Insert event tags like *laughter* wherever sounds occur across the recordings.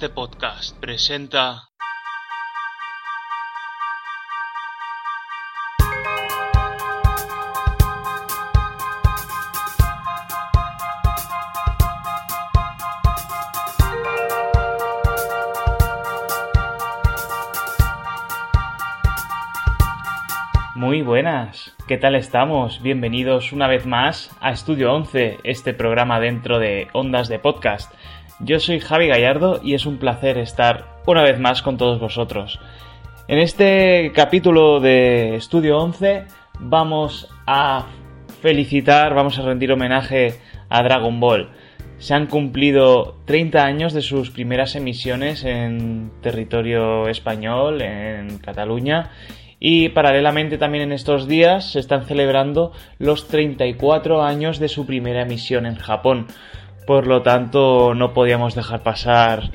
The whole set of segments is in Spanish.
De Podcast presenta Muy buenas, ¿qué tal estamos? Bienvenidos una vez más a Estudio 11, este programa dentro de Ondas de Podcast. Yo soy Javi Gallardo y es un placer estar una vez más con todos vosotros. En este capítulo de Estudio 11 vamos a felicitar, vamos a rendir homenaje a Dragon Ball. Se han cumplido 30 años de sus primeras emisiones en territorio español, en Cataluña, y paralelamente también en estos días se están celebrando los 34 años de su primera emisión en Japón. Por lo tanto, no podíamos dejar pasar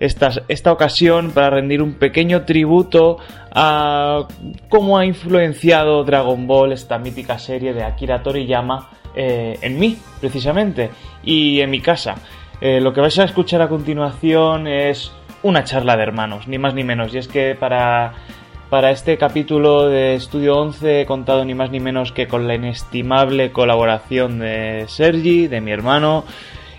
esta, esta ocasión para rendir un pequeño tributo a cómo ha influenciado Dragon Ball, esta mítica serie de Akira Toriyama, eh, en mí, precisamente, y en mi casa. Eh, lo que vais a escuchar a continuación es una charla de hermanos, ni más ni menos. Y es que para, para este capítulo de Estudio 11 he contado ni más ni menos que con la inestimable colaboración de Sergi, de mi hermano,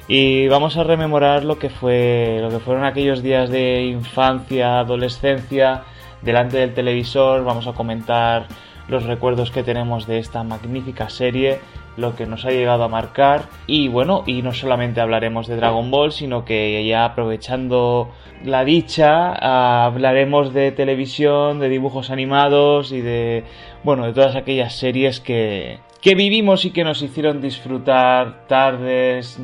y vamos a rememorar lo que fue lo que fueron aquellos días de infancia, adolescencia, delante del televisor, vamos a comentar los recuerdos que tenemos de esta magnífica serie, lo que nos ha llegado a marcar. Y bueno, y no solamente hablaremos de Dragon Ball, sino que ya aprovechando la dicha, hablaremos de televisión, de dibujos animados y de bueno, de todas aquellas series que que vivimos y que nos hicieron disfrutar tardes,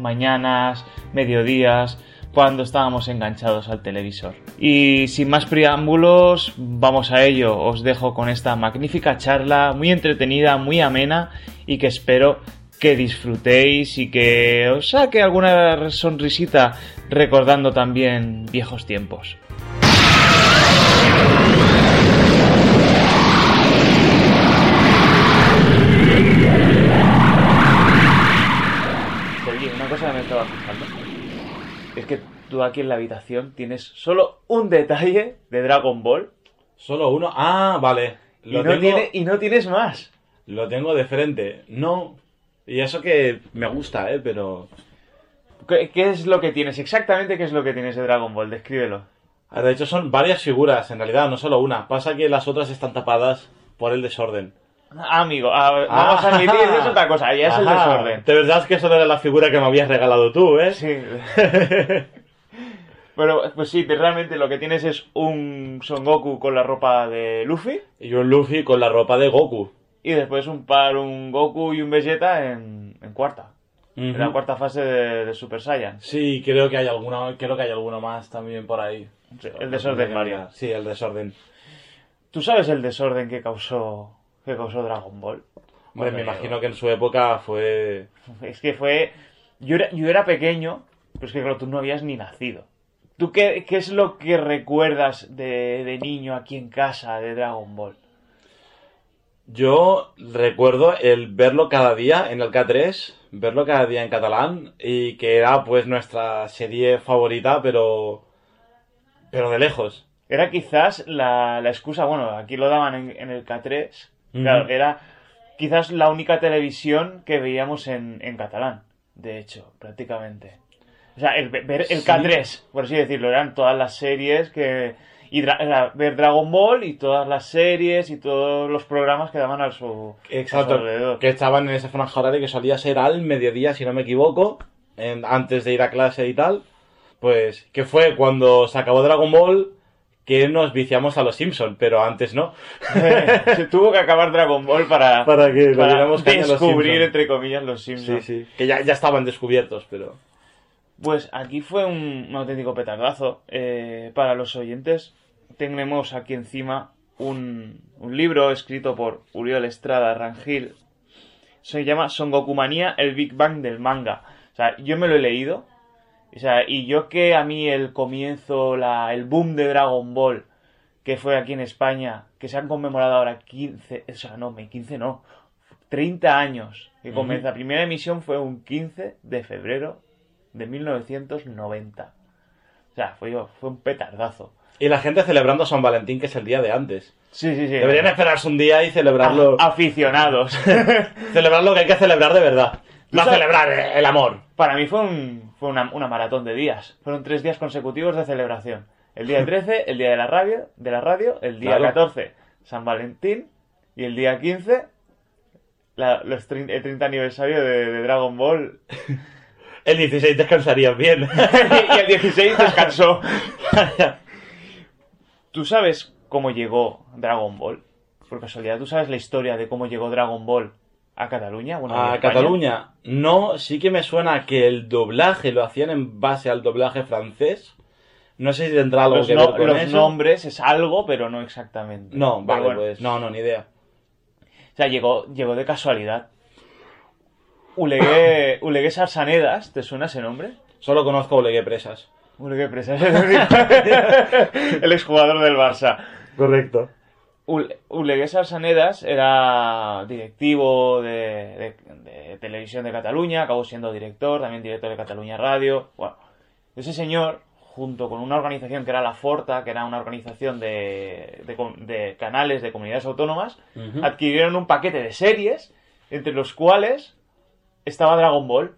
mañanas, mediodías, cuando estábamos enganchados al televisor. Y sin más preámbulos, vamos a ello. Os dejo con esta magnífica charla, muy entretenida, muy amena y que espero que disfrutéis y que os saque alguna sonrisita recordando también viejos tiempos. Que tú aquí en la habitación tienes solo un detalle de Dragon Ball Solo uno. Ah, vale. y Lo, no, tengo, tiene- y no tienes más. lo tengo de frente. No. Y eso que me gusta, ¿eh? Pero... ¿Qué, qué es lo que tienes? Exactamente qué es lo que tienes de Dragon Ball, descríbelo. Ah, De hecho, son varias figuras, en realidad, no solo una. Pasa que las otras están tapadas por el desorden. Ah, amigo, ah, vamos a Ah. admitir, es otra cosa, ya es el desorden. De verdad es que eso era la figura que me habías regalado tú, ¿eh? Sí. *laughs* Pero, pues sí, realmente lo que tienes es un Son Goku con la ropa de Luffy y un Luffy con la ropa de Goku. y después un par, un Goku y un Vegeta en, en cuarta. En la cuarta fase de, de Super Saiyan. Sí, creo que hay alguno, creo que hay alguno más también por ahí. Sí, el desorden Mario. Sí, el desorden. ¿Tú sabes el desorden que causó, que causó Dragon Ball? Hombre, Bueno, me yo- imagino que en su época fue... Es que fue. Yo era, yo era pequeño, pero es que claro, tú no habías ni nacido. ¿Tú qué, qué es lo que recuerdas de, de niño aquí en casa de Dragon Ball? Yo recuerdo el verlo cada día en el K3, verlo cada día en catalán y que era pues nuestra serie favorita, pero pero de lejos. Era quizás la, la excusa, bueno, aquí lo daban en, en el K3, Ujú. claro, era quizás la única televisión que veíamos en, en catalán, de hecho, prácticamente. O sea, el, ver el Sí. K3, por así decirlo, eran todas las series que... Y dra- ver Dragon Ball y todas las series y todos los programas que daban a su, a su Exacto, alrededor. que estaban en esa franja horaria que solía ser al mediodía, si no me equivoco, en- antes de ir a clase y tal. Pues que fue cuando se acabó Dragon Ball que nos viciamos a los Simpson, pero antes no. *laughs* Se tuvo que acabar Dragon Ball para, que los descubrir, entre comillas, los Simpsons. Sí, sí. Que ya, ya estaban descubiertos, pero... Pues aquí fue un, un auténtico petardazo. Eh, para los oyentes, tenemos aquí encima un, un libro escrito por Uriol Estrada Rangel. Se llama Son Goku Manía, el Big Bang del manga. O sea, yo me lo he leído. O sea, y yo que a mí el comienzo, la, el boom de Dragon Ball, que fue aquí en España, que se han conmemorado ahora 15, o sea, no, me 15 no, 30 años que comienza. La primera emisión fue un 15 de febrero de 1990. O sea, fue, fue un petardazo. Y la gente celebrando San Valentín, que es el día de antes. Sí, sí, sí. Deberían esperarse un día y celebrarlo. A- aficionados. *laughs* Celebrar lo que hay que celebrar de verdad. No sabes- celebrar el amor. Para mí fue, un, fue una, una maratón de días. Fueron tres días consecutivos de celebración. El día *laughs* 13, el día de la radio, de la radio el día Claro. 14, San Valentín, y el día 15, la- los trein- el 30 aniversario de, de Dragon Ball. *laughs* El 16 descansarías bien. *laughs* y el 16 descansó. ¿Tú sabes cómo llegó Dragon Ball? Por casualidad, ¿tú sabes la historia de cómo llegó Dragon Ball a Cataluña? Bueno, A España? Cataluña. No, sí que me suena que el doblaje lo hacían en base al doblaje francés. No sé si tendrá algo Los, que no- ver con los eso. nombres es algo, pero no exactamente. No, vale, bueno. pues no, no, ni idea. O sea, llegó, llegó de casualidad. Ulegué, *laughs* Ulegué Sarsanedas, ¿te suena ese nombre? Solo conozco Olegué Presas. Ulegué Presas, *laughs* *laughs* el exjugador del Barça. Correcto. Ul- Ulegué Sarsanedas era directivo de, de- de televisión de Cataluña, acabó siendo director, también director de Cataluña Radio. Bueno, ese señor, junto con una organización que era la Forta, que era una organización de, canales de comunidades autónomas, adquirieron un paquete de series, entre los cuales estaba Dragon Ball.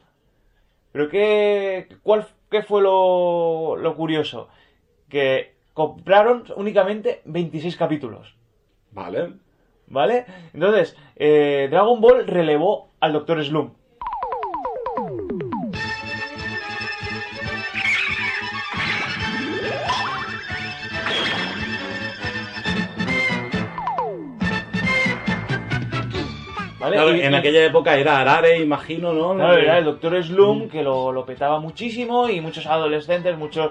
Pero ¿qué, cuál, qué fue lo, lo curioso? Que compraron únicamente 26 capítulos. Vale. ¿Vale? Entonces, eh, Dragon Ball relevó al Dr. Slum. ¿Vale? Claro, en aquella época era Arare, imagino, ¿no? Claro, era el Doctor Slum que lo, lo petaba muchísimo y muchos adolescentes, muchos...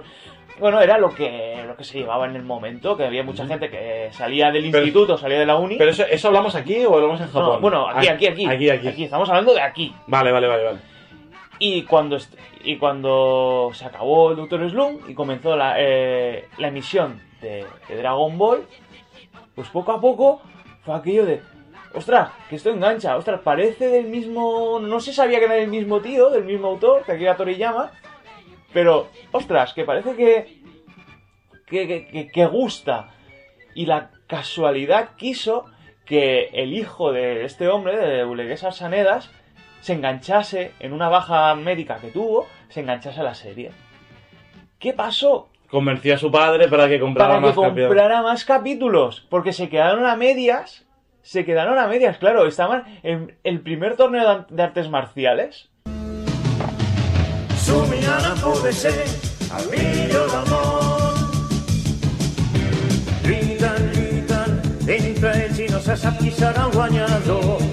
Bueno, era lo que, lo que se llevaba en el momento, que había mucha gente que salía del Pero- instituto, salía de la uni. Pero eso, ¿eso hablamos aquí o hablamos en No, Japón? bueno, aquí, aquí, aquí, Aquí, aquí. Estamos hablando de aquí. Vale, vale, vale, vale. Y cuando, est- y cuando se acabó el Doctor Slum y comenzó la, eh, la emisión de, de Dragon Ball, pues poco a poco fue aquello de, ostras, que esto engancha, ostras, parece del mismo, no se sabía que era del mismo tío, del mismo autor, que aquí era Toriyama, pero, ostras, que parece que, que, que, gusta. Y la casualidad quiso que el hijo de este hombre, de Ulegués Arsanedas, se enganchase en una baja médica que tuvo, se enganchase a la serie. ¿Qué pasó? Convenció a su padre para que comprara Para que más capítulos. comprara más capítulos, porque se quedaron a medias. Se quedaron a medias, claro, estaban en el primer torneo de artes marciales. Somigliano come se al figlio d'amor. Lluiten, lluiten, entre ells i no se sap qui serà el guanyador.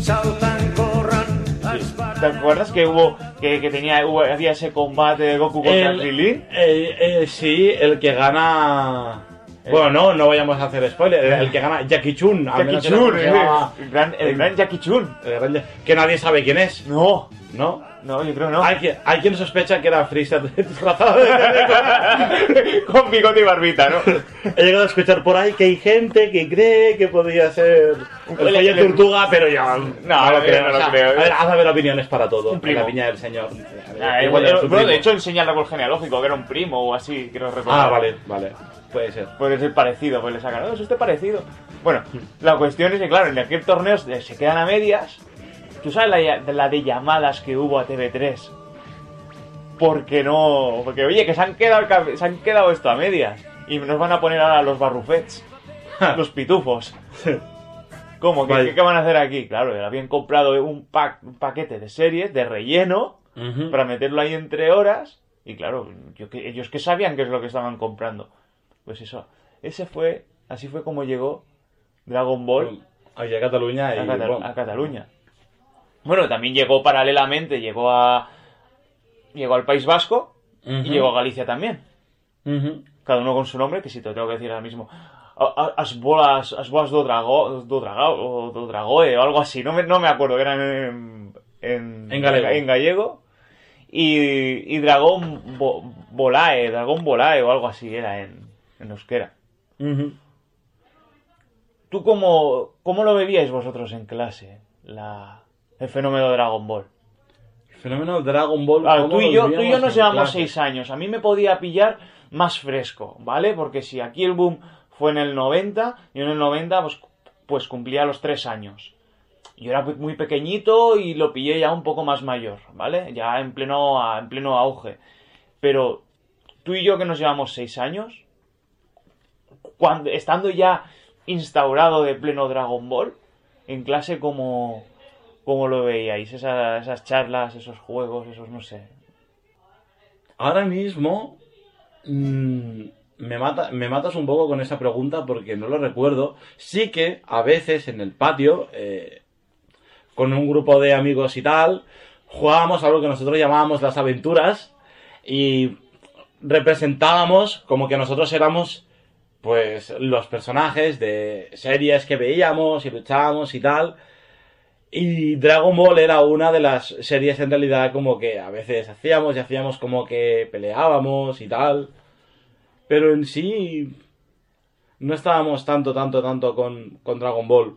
Salten, corren, es ¿Te paren... acuerdas que hubo que, que tenía hubo- había ese combate de Goku contra El- Krillin? eh, eh, sí, el que gana. Bueno, no, no vayamos a hacer spoiler. El, que gana Jackie Chun. al Jackie menos era Chun, como se eh, llamaba. el gran, el gran Jackie Chun. El gran- Que nadie sabe quién es, No, ¿no? no, yo creo no. Hay, quien, hay quien sospecha que era Freezer *laughs* disfrazado de *laughs* Con bigote y barbita, ¿no? He llegado a escuchar por ahí que hay gente que cree que podría ser el El- Felle el- Tortuga, pero yo no, lo creo. no lo o sea, creo. A ver, haz haber opiniones para todo. Un primo. En la viña del señor. Ah, Igual eh, era su bueno, primo. de hecho enseña el árbol genealógico, que era un primo o así, quiero recordar. Ah, vale, vale. Puede ser. Puede ser parecido, pues le sacan, no, es usted parecido. Bueno, la cuestión es que, claro, en aquel torneo se quedan a medias. ¿Tú sabes la, de llamadas que hubo a TV3? Porque no. Porque, oye, que se han quedado, se han quedado esto a medias. Y nos van a poner ahora los barrufets. los pitufos. ¿Cómo? ¿Qué, Vale. qué- van a hacer aquí? Claro, habían comprado un, pack, un paquete de series de relleno para meterlo ahí entre horas. Y claro, yo ellos que sabían qué es lo que estaban comprando. Pues eso, ese fue, así fue como llegó Dragon Ball Aquí a Cataluña y a, bueno, a Cataluña. Bueno, también llegó paralelamente, llegó a llegó al País Vasco y llegó a Galicia también. Cada uno con su nombre, que si te lo tengo que decir ahora mismo. As bolas, as bolas do, drago, do, dragao, o do dragoe o algo así, no me, no me acuerdo, eran en, en, En galego. en gallego. Y, y dragón Bo- Bolae, dragón Bolae o algo así era en, en euskera. Ujú. ¿Tú cómo, cómo lo bebíais vosotros en clase, la, el fenómeno de Dragon Ball? fenómeno Dragon Ball. Claro, ¿cómo tú y yo, tú y yo nos llevamos clase? seis años. A mí me podía pillar más fresco, ¿vale? Porque si aquí el boom fue en el 90, yo en el 90 pues, pues cumplía los tres años. Yo era muy pequeñito y lo pillé ya un poco más mayor, ¿vale? Ya en pleno, en pleno auge. Pero tú y yo que nos llevamos seis años, cuando, estando ya instaurado de pleno Dragon Ball, en clase como, como lo veíais, Esa- esas charlas, esos juegos, esos no sé. Ahora mismo mm, me, mata, me matas un poco con esa pregunta porque no lo recuerdo. Sí que a veces en el patio, eh, con un grupo de amigos y tal, jugábamos a lo que nosotros llamábamos las aventuras y representábamos como que nosotros éramos pues los personajes de series que veíamos y luchábamos y tal. Y Dragon Ball era una de las series en realidad como que a veces hacíamos y hacíamos como que peleábamos y tal. Pero en sí no estábamos tanto, tanto, tanto con, con Dragon Ball.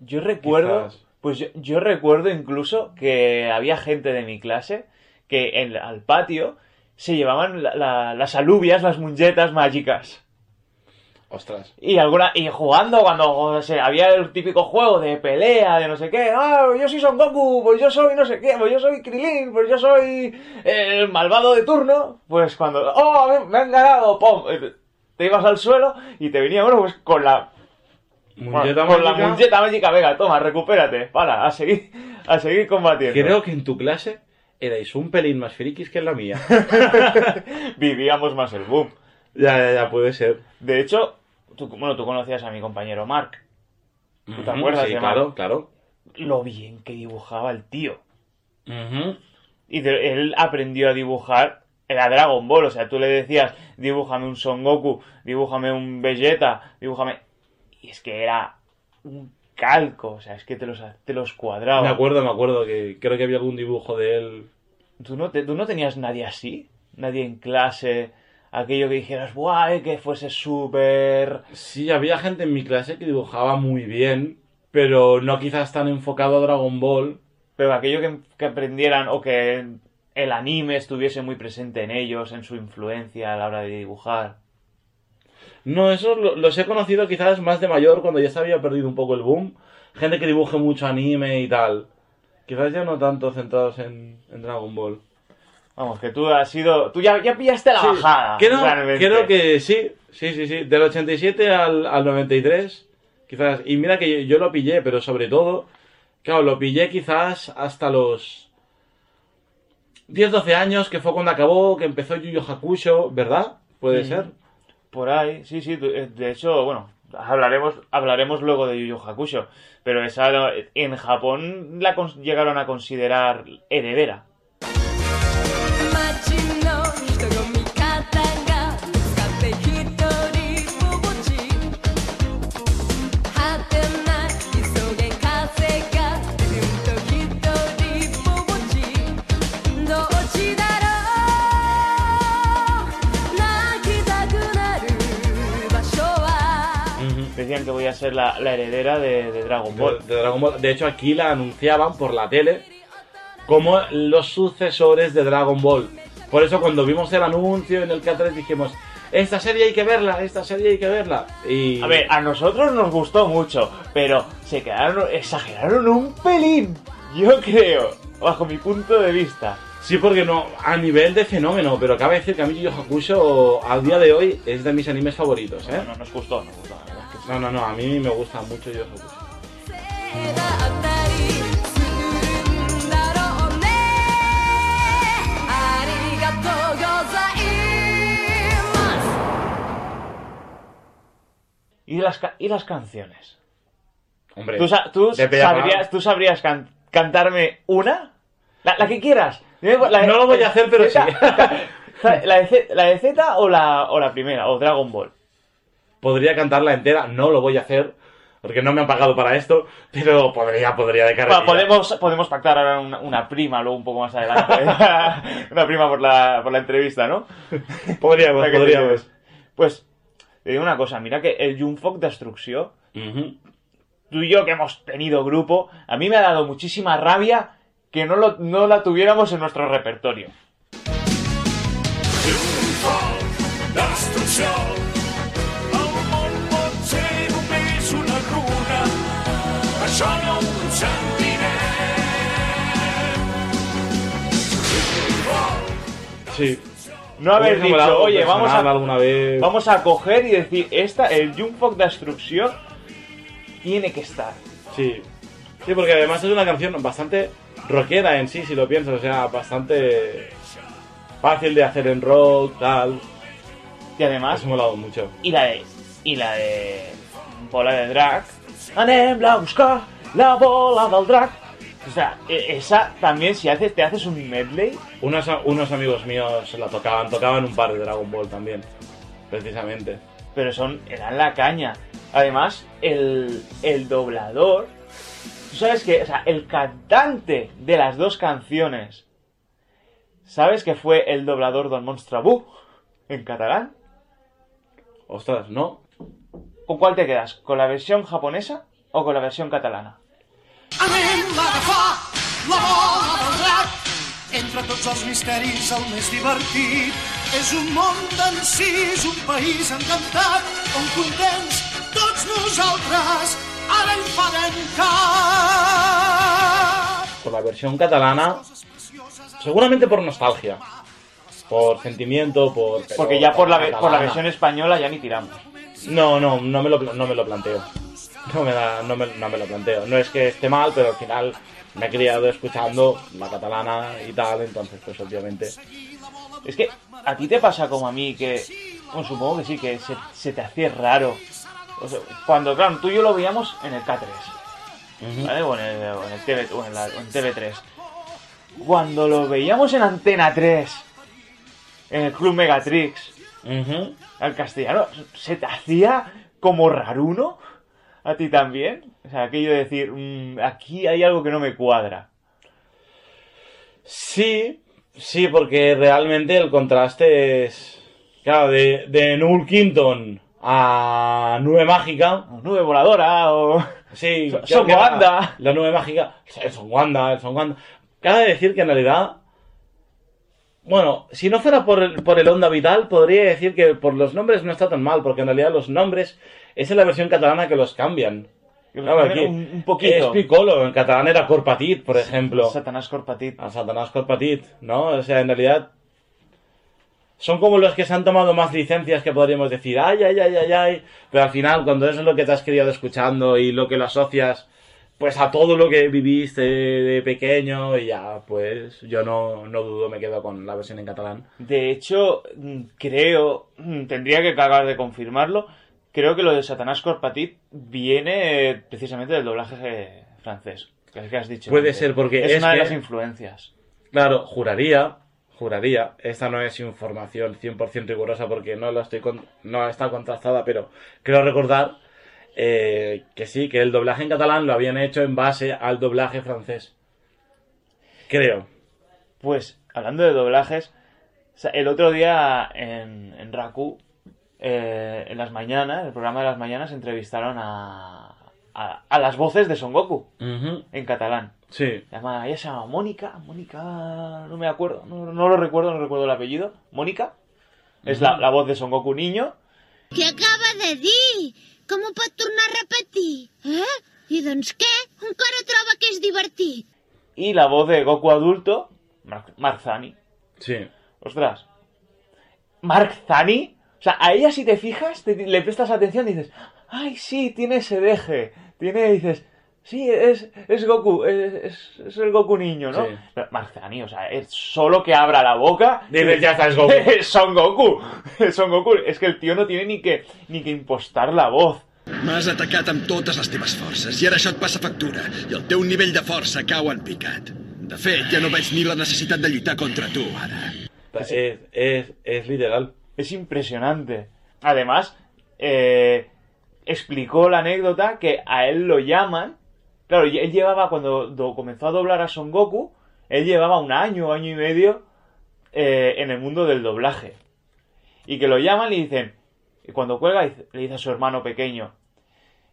Yo recuerdo, Quizás. pues yo, yo recuerdo incluso que había gente de mi clase que en, al patio se llevaban la- la- las alubias, las muñetas mágicas. Ostras. Y alguna y jugando cuando o sea, había el típico juego de pelea, de no sé qué, ah, yo soy Son Goku, pues yo soy no sé qué, pues yo soy Krilin, pues yo soy el malvado de turno, pues cuando, oh, me, me han ganado, pum, te ibas al suelo y te venía uno pues con la Muñeca con la mágica. muñeca mágica, venga, toma, recupérate, para, a seguir, a seguir combatiendo. Creo que en tu clase erais un pelín más frikis que en la mía. *laughs* Vivíamos más el boom. Ya, ya, ya, puede ser. De hecho, tú, bueno, tú conocías a mi compañero Mark. ¿Tú te acuerdas Sí, de claro, Mark? claro. Lo bien que dibujaba el tío. Y de- él aprendió a dibujar era Dragon Ball, o sea, tú le decías, dibújame un Son Goku, dibújame un Vegeta, dibújame... Y es que era un calco, o sea, es que te los, te los cuadraba. Me acuerdo, me acuerdo que creo que había algún dibujo de él. ¿Tú no, te- ¿Tú no tenías nadie así? Nadie en clase, aquello que dijeras, ¡buah! eh, que fuese súper... Sí, había gente en mi clase que dibujaba muy bien, pero no quizás tan enfocado a Dragon Ball. Pero aquello que, que aprendieran o que el anime estuviese muy presente en ellos, en su influencia a la hora de dibujar. No, eso lo- los he conocido quizás más de mayor, cuando ya se había perdido un poco el boom. Gente que dibuje mucho anime y tal. Quizás ya no tanto centrados en, en Dragon Ball. Vamos, que tú has sido... Tú ya, ya pillaste la Sí, bajada. Creo, que sí, sí, sí, sí. Del 87 al, al 93, quizás. Y mira que yo, yo lo pillé, pero sobre todo, claro, lo pillé quizás hasta los 10, 12 años, que fue cuando acabó, que empezó Yu Yu Hakusho, ¿verdad? Puede Ujú. ser. Por ahí, sí, sí. eh, De hecho, bueno, hablaremos, hablaremos luego de Yu Yu Hakusho. Pero esa en Japón la llegaron a considerar heredera. Decían que voy a ser la, la heredera de, de Dragon Ball. De, de Dragon Ball. De hecho, aquí la anunciaban por la tele como los sucesores de Dragon Ball. Por eso cuando vimos el anuncio en el K3 dijimos, esta serie hay que verla, esta serie hay que verla. Y... A ver, a nosotros nos gustó mucho, pero se quedaron, exageraron un pelín, yo creo, bajo mi punto de vista. Sí, porque no, a nivel de fenómeno, pero cabe decir que a mí Yu Yu Hakusho al día de hoy es de mis animes favoritos, ¿eh? No, no, nos gustó, nos gustó, no, no, no, a mí me gusta mucho yo ¿Y las, ¿Y las canciones? Hombre, ¿tú, sabrías, ¿tú sabrías cantarme una? La, que quieras. No lo voy a hacer, pero sí. *laughs* La de, la Z o, la, o la primera, o Dragon Ball. Podría cantarla entera, no lo voy a hacer, porque no me han pagado para esto, pero podría, podría de Bueno, podemos, podemos pactar ahora una, una prima luego un poco más adelante. *laughs* una prima por la, por la entrevista, ¿no? Podríamos, podríamos. Pues, te digo una cosa, mira que el Jungfok Destrucció, Ujú. tú y yo que hemos tenido grupo, a mí me ha dado muchísima rabia que no, lo- no la tuviéramos en nuestro repertorio. Això no ho sentirem. Sí. No haber Hubiese molado dicho, oye, vamos a, alguna vez. vamos a coger y decir, esta, el Jungfok Destrucción tiene que estar. Sí. Sí, porque además es una canción bastante rockera en sí, si lo piensas. O sea, bastante fácil de hacer en rock, tal. Y además, Has molado mucho. y la de, y la de bola de drag. Anem a buscar la bola del drag. O sea, e- esa también, si haces, te haces un medley, Unos, unos amigos míos la tocaban, tocaban un par de Dragon Ball también. Precisamente. pero son, eran la caña. Además, el, el doblador, tú sabes que, o sea, el cantante de las dos canciones, ¿sabes que fue el doblador Don Monstrabú en catalán? Ostras, ¿no? ¿Con cuál te quedas? ¿Con la versión japonesa o con la versión catalana? Agafar la bola del drac. Entre tots els misteris, el més divertit. És un món d'encís, un país encantat, on contents tots nosaltres ara hi farem cap. Por la versión catalana, seguramente por nostalgia. Por sentimiento, por... Porque ya por la, por versión española ya ni tiramos. No, no, no me lo, no me lo planteo. No me, da- no, me, no me lo planteo. No es que esté mal, pero al final me he criado escuchando la catalana y tal, entonces pues obviamente... Es que a ti te pasa como a mí que, bueno, supongo que sí, que se, se te hacía raro. O sea, cuando, claro, tú y yo lo veíamos en el K3, ¿vale? O en el, o en el TV, o en, la- o en TV3. Cuando lo veíamos en Antena 3, en el Club Megatrix, Al castellano, ¿se te hacía como raruno? ¿A ti también? O sea, aquello de decir, "Mm, aquí hay algo que no me cuadra. Sí, sí, porque realmente el contraste es... Claro, de, de Null Kington a Nube Mágica... O nube voladora, o... *laughs* Sí, Son- Wanda. La, la nube mágica. Son Wanda, Son Wanda. Cabe decir que en realidad. Bueno, si no fuera por el, por el Onda Vital, podría decir que por los nombres no está tan mal, porque en realidad los nombres es en la versión catalana que los cambian. Claro, aquí un, un poquito. Es Piccolo, en catalán era Corpatit, por ejemplo. Satanás Corpatit. A Satanás Corpatit, ¿no? O sea, en realidad. Son como los que se han tomado más licencias que podríamos decir, ay, ay, ay, ay, ay. Pero al final, cuando eso es lo que te has criado escuchando y lo que lo asocias, pues a todo lo que viviste de pequeño, y ya, pues yo no, no dudo, me quedo con la versión en catalán. De hecho, mm, creo, mm, tendría que acabar de confirmarlo, creo que lo de Satanás Corpatit viene eh, precisamente del doblaje eh, francés, que es que has dicho. Puede ser, porque es, es una de las influencias. Claro, juraría, juraría, esta no es información 100% rigurosa porque no, la estoy con- no está contrastada, pero creo recordar eh, que sí, que el doblaje en catalán lo habían hecho en base al doblaje francés. Creo. Pues, hablando de doblajes, o sea, el otro día en, en Raku, eh, en las mañanas, el programa de las mañanas, entrevistaron a, a, a las voces de Son Goku en catalán. Sí. Se llama, ella se llama Mónica, Mónica, no me acuerdo, no, no lo recuerdo, no recuerdo el apellido. Mónica, es la, la voz de Son Goku niño. Què acaba de dir? Com ho pot tornar a repetir? Eh? I doncs què? Encara troba que és divertit? Y la voz de Goku adulto, Mark, Mark Zani. Sí. Ostras. Mark Zani. O sea, a ella si te fijas, te- le prestas atención y dices, ay, sí, tiene ese deje. Tiene, dices, sí, es, es Goku, es, es- es el Goku niño, ¿no? Sí. O sea, es solo que abra la boca. Dices, ya está, es Goku. *laughs* Son Goku. Es *laughs* Son Goku. Es que el tío no tiene ni que, ni que impostar la voz. M'has atacat amb totes les teves forces i ara això et passa factura i el teu nivell de força cau en picat. De fet, ja no veig ni la necessitat de lluitar contra tu, ara. Es, es, es literal. Es impresionante. Además, eh, explicó la anécdota que a él lo llaman. Claro, él llevaba, cuando do- comenzó a doblar a Son Goku, él llevaba un año, año y medio eh, en el mundo del doblaje. Y que lo llaman y dicen, y cuando cuelga, le dice a su hermano pequeño,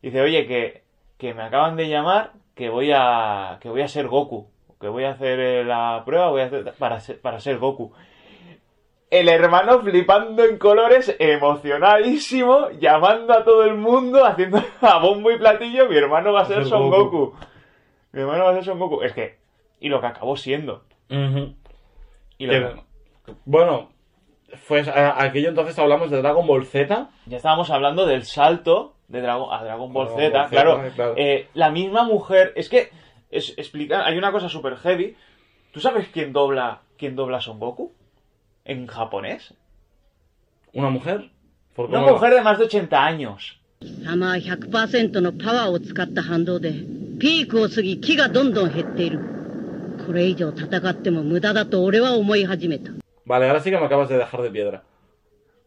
dice, oye, que, que me acaban de llamar, que voy a, que voy a ser Goku. que voy a hacer eh, la prueba, voy a hacer para para ser Goku. El hermano flipando en colores, emocionadísimo, llamando a todo el mundo, haciendo *laughs* a bombo y platillo, mi hermano va a ser Son Goku. Goku. Mi hermano va a ser Son Goku. Es que, y lo que acabó siendo. Ujú. Y lo Que- que- bueno, pues a- aquello entonces hablamos de Dragon Ball Z. Ya estábamos hablando del salto de Dragon, a Dragon Ball Dragon Z, Ball Z, claro. claro. eh, la misma mujer, es que es, explica, hay una cosa super heavy. ¿Tú sabes quién dobla, quién dobla Son Goku? en japonés. ¿Una mujer? ¿Por Una mujer de más de 80 años. Vale, ahora sí que me acabas de dejar de piedra.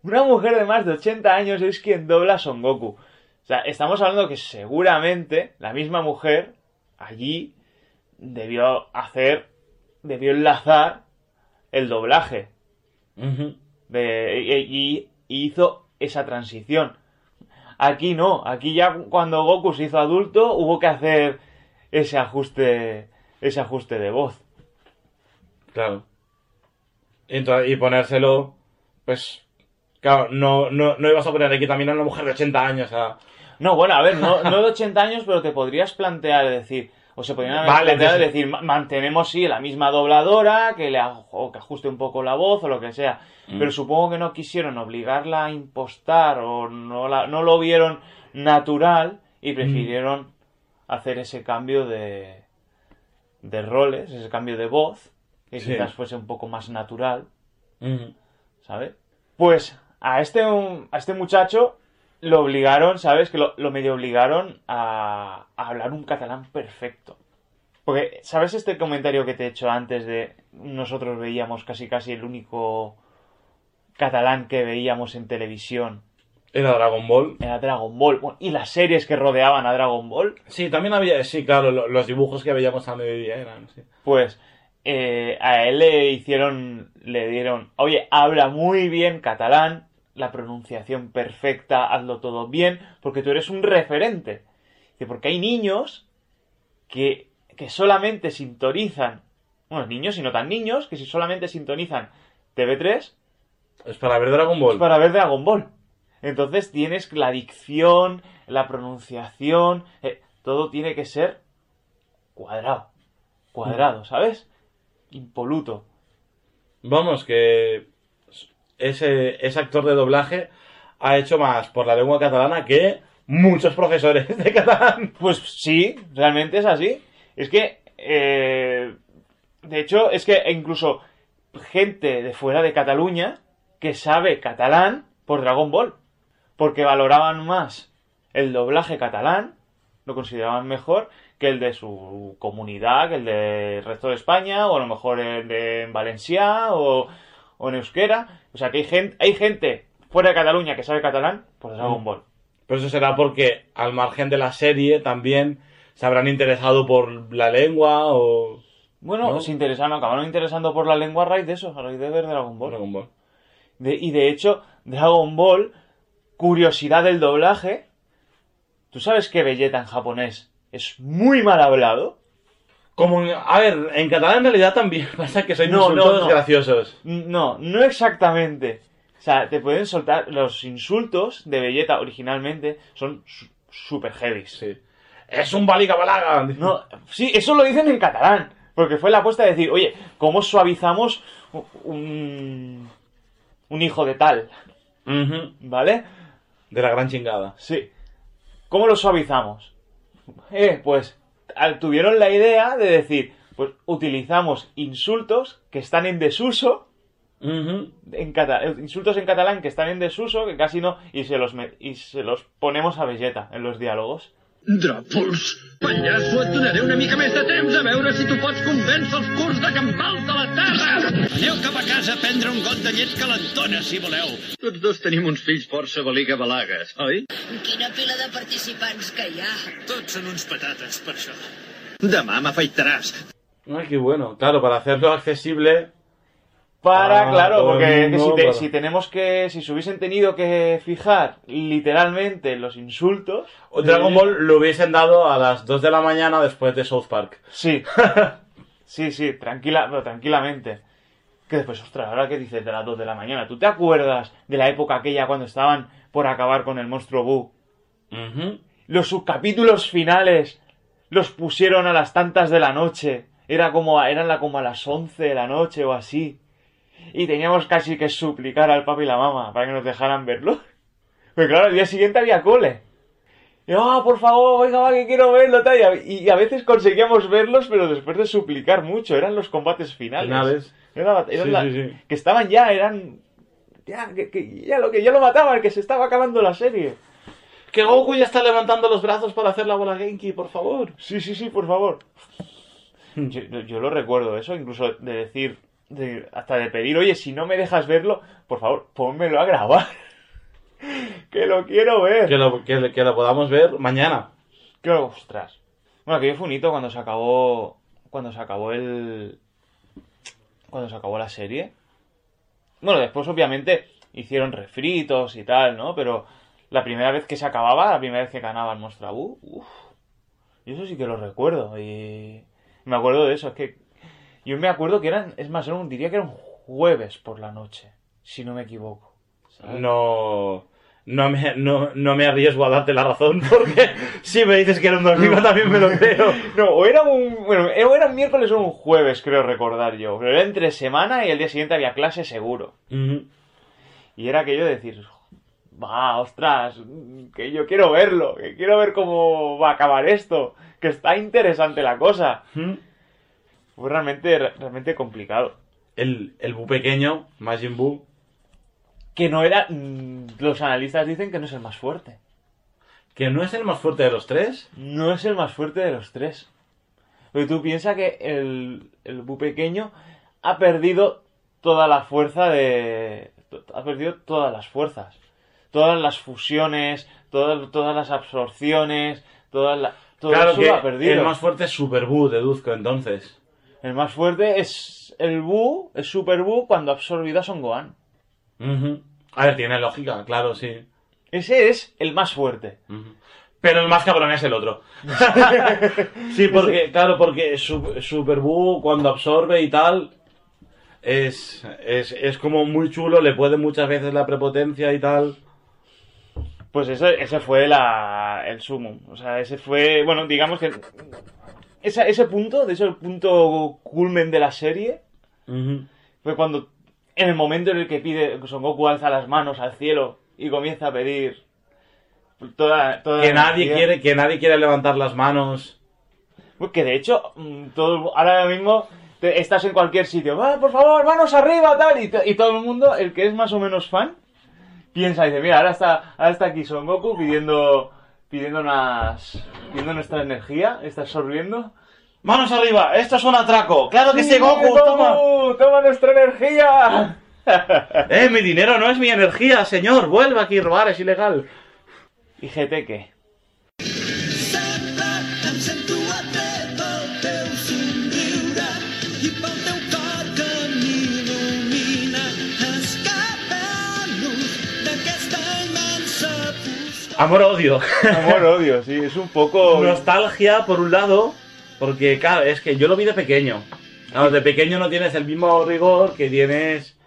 Una mujer de más de 80 años es quien dobla a Son Goku. O sea, estamos hablando que seguramente la misma mujer allí debió hacer, debió enlazar el doblaje. De- y, y hizo esa transición. Aquí no, aquí ya cuando Goku se hizo adulto hubo que hacer ese ajuste, ese ajuste de voz. Claro. Y, entonces- y ponérselo, pues, claro, no, no, no ibas a poner aquí también a una mujer de 80 años, sea, No, bueno, a ver, no, no de 80 años, pero te podrías plantear decir, o se podrían haber Vale, planteado entonces- decir, ma- mantenemos sí la misma dobladora, que le o que ajuste un poco la voz o lo que sea. Mm. Pero supongo que no quisieron obligarla a impostar o no, la- no lo vieron natural y Mm. prefirieron hacer ese cambio de, de roles, ese cambio de voz, que Sí. quizás fuese un poco más natural. ujú. ¿sabes? Pues a este, a este muchacho lo obligaron, ¿sabes? Que lo, lo medio obligaron a, a hablar un catalán perfecto. Porque, ¿sabes este comentario que te he hecho antes de nosotros veíamos casi casi el único catalán que veíamos en televisión? Era Dragon Ball. Era Dragon Ball. Bueno, y las series que rodeaban a Dragon Ball. Sí, también había, sí, claro, lo- los dibujos que veíamos a mediodía eran, sí. Pues eh, a él le hicieron, le dieron, oye, habla muy bien catalán, la pronunciación perfecta, hazlo todo bien, porque tú eres un referente. Dice, porque hay niños que, que solamente sintonizan, bueno, niños y no tan niños, que si solamente sintonizan TV3 Es para ver Dragon Ball. es para ver Dragon Ball. Entonces tienes la dicción, la pronunciación, eh, todo tiene que ser cuadrado. Cuadrado, ¿sabes? Impoluto. Vamos, que ese, ese actor de doblaje ha hecho más por la lengua catalana que muchos profesores de catalán. *laughs* Pues sí, realmente es así. Es que, eh, de hecho, es que incluso gente de fuera de Cataluña que sabe catalán por Dragon Ball. Porque valoraban más el doblaje catalán, lo consideraban mejor que el de su comunidad, que el del resto de España, o a lo mejor el de en Valencia o, o en Euskera. O sea que hay gente, hay gente fuera de Cataluña que sabe catalán por Dragon Mm. Ball. Pero eso será porque, al margen de la serie, también se habrán interesado por la lengua o Bueno, ¿No? se interesaron, acabaron interesando por la lengua a raíz de eso, a raíz de ver Dragon Ball. Dragon Ball. De- y de hecho, Dragon Ball, curiosidad del doblaje, ¿tú sabes que Vegeta en japonés es muy mal hablado? Como, a ver, en catalán en realidad también *laughs* pasa que son No, no, insultos no. graciosos. No, no exactamente. O sea, te pueden soltar los insultos de Vegeta originalmente son su- super heavy. Sí. Es un baliga balaga. No, sí, eso lo dicen en catalán. Porque fue la apuesta de decir, oye, ¿cómo suavizamos un, un hijo de tal? ¿Vale? De la gran chingada. Sí. ¿Cómo lo suavizamos? Eh, pues tuvieron la idea de decir, pues utilizamos insultos que están en desuso, en cata- eh, insultos en catalán que están en desuso, que casi no, y se los, y se los ponemos a Vegeta en los diálogos. Dròpols! Pallasso, et donaré una mica més de temps a veure si tu pots convèncer els curs de campals de la terra! Aneu cap a casa a prendre un got de llet calentona, si voleu. Tots dos tenim uns fills força baliga-balagues, oi? Quina pila de participants que hi ha. Tots són uns patates, per això. Demà m'afaitaràs. Ay, qué bueno. Claro, para hacerlo accesible. Para, Ah, claro, porque si, te- si tenemos que, si se hubiesen tenido que fijar literalmente los insultos, o Dragon Ball lo hubiesen dado a las 2 de la mañana después de South Park. sí, *laughs* Sí, sí, tranquila, pero tranquilamente. Que después, ostras, ahora que dices de las 2 de la mañana, ¿tú te acuerdas de la época aquella cuando estaban por acabar con el monstruo Boo? Los subcapítulos finales los pusieron a las tantas de la noche. Era como, a- eran la, como a las 11 de la noche o así. Y teníamos casi que suplicar al papi y la mamá para que nos dejaran verlo. Pero claro, al día siguiente había cole. Y, ah, por favor, oiga, va, que quiero verlo, tal. Y a- Y a veces conseguíamos verlos, pero después de suplicar mucho. Eran los combates finales. Finales. Era- Sí, la- sí, sí. Que estaban ya, eran... Ya, que, que- ya lo que ya lo mataban, que se estaba acabando la serie. Que Goku ya está levantando los brazos para hacer la bola Genki, por favor. Sí, sí, sí, por favor. Yo, yo- yo lo recuerdo eso, incluso de decir, de- hasta de pedir, oye, si no me dejas verlo, por favor, pónmelo a grabar. *laughs* que lo quiero ver. Que lo, que, que lo podamos ver mañana. Que, ostras. Bueno, aquello fue un hito cuando se acabó, cuando se acabó el, cuando se acabó la serie. Bueno, después obviamente hicieron refritos y tal, ¿no? Pero la primera vez que se acababa, la primera vez que ganaba el Monstruo Buu, uff. Y eso sí que lo recuerdo. Y me acuerdo de eso. Es que yo me acuerdo que eran, es más, era un- diría que era un jueves por la noche, si no me equivoco. ¿sabes? No, no, me, no, no me arriesgo a darte la razón *laughs* porque si me dices que era un domingo también me lo creo. *laughs* No, o era un. Bueno, o era un miércoles o un jueves, creo recordar yo. Pero era entre semana y el día siguiente había clase seguro. Y era aquello de decir. Va, ostras, que yo quiero verlo, que quiero ver cómo va a acabar esto, que está interesante la cosa. Fue realmente, realmente complicado. El, el Bu pequeño, Majin Buu, Que no era. mm, Los analistas dicen que no es el más fuerte. que no es el más fuerte de los tres. No es el más fuerte de los tres. Pero tú piensas que el, el Bu pequeño ha perdido toda la fuerza de. Ha perdido todas las fuerzas. Todas las fusiones, todas, todas las absorciones, todas la, todo claro eso que ha perdido. el más fuerte es Super Buu, deduzco entonces. El más fuerte es el Bu, es Super Bu cuando ha absorbido a Son Gohan. A ver, tiene lógica, claro, sí. Ese es el más fuerte. Pero el más cabrón es el otro. *laughs* sí, porque, claro, porque Su- Super Buu cuando absorbe y tal es, es, es como muy chulo, le puede muchas veces la prepotencia y tal. Pues ese, ese fue la, el sumum. O sea, ese fue, bueno, digamos que esa- ese punto, de ese punto culmen de la serie, fue cuando, en el momento en el que pide, Son Goku alza las manos al cielo y comienza a pedir toda, toda Que nadie energía. quiere, que nadie quiere levantar las manos. Pues que de hecho, mm, todo, ahora mismo te- estás en cualquier sitio, "Ah, por favor, manos arriba, tal, y, to- y todo el mundo, el que es más o menos fan, piensa y dice, mira, ahora está, ahora está aquí Son Goku pidiendo, pidiendo unas, pidiendo nuestra energía, está absorbiendo. ¡Manos arriba! ¡Esto es un atraco! ¡Claro que sí, ¡Sí, Goku! ¡Toma! ¡Toma nuestra energía! *laughs* ¡Eh, mi dinero no es mi energía, señor! ¡Vuelva aquí a robar, es ilegal! ¿Y GT qué? Amor-odio. Amor-odio, sí, es un poco... *laughs* Nostalgia, por un lado, porque, claro, es que yo lo vi de pequeño. Claro, de pequeño no tienes el mismo rigor que tienes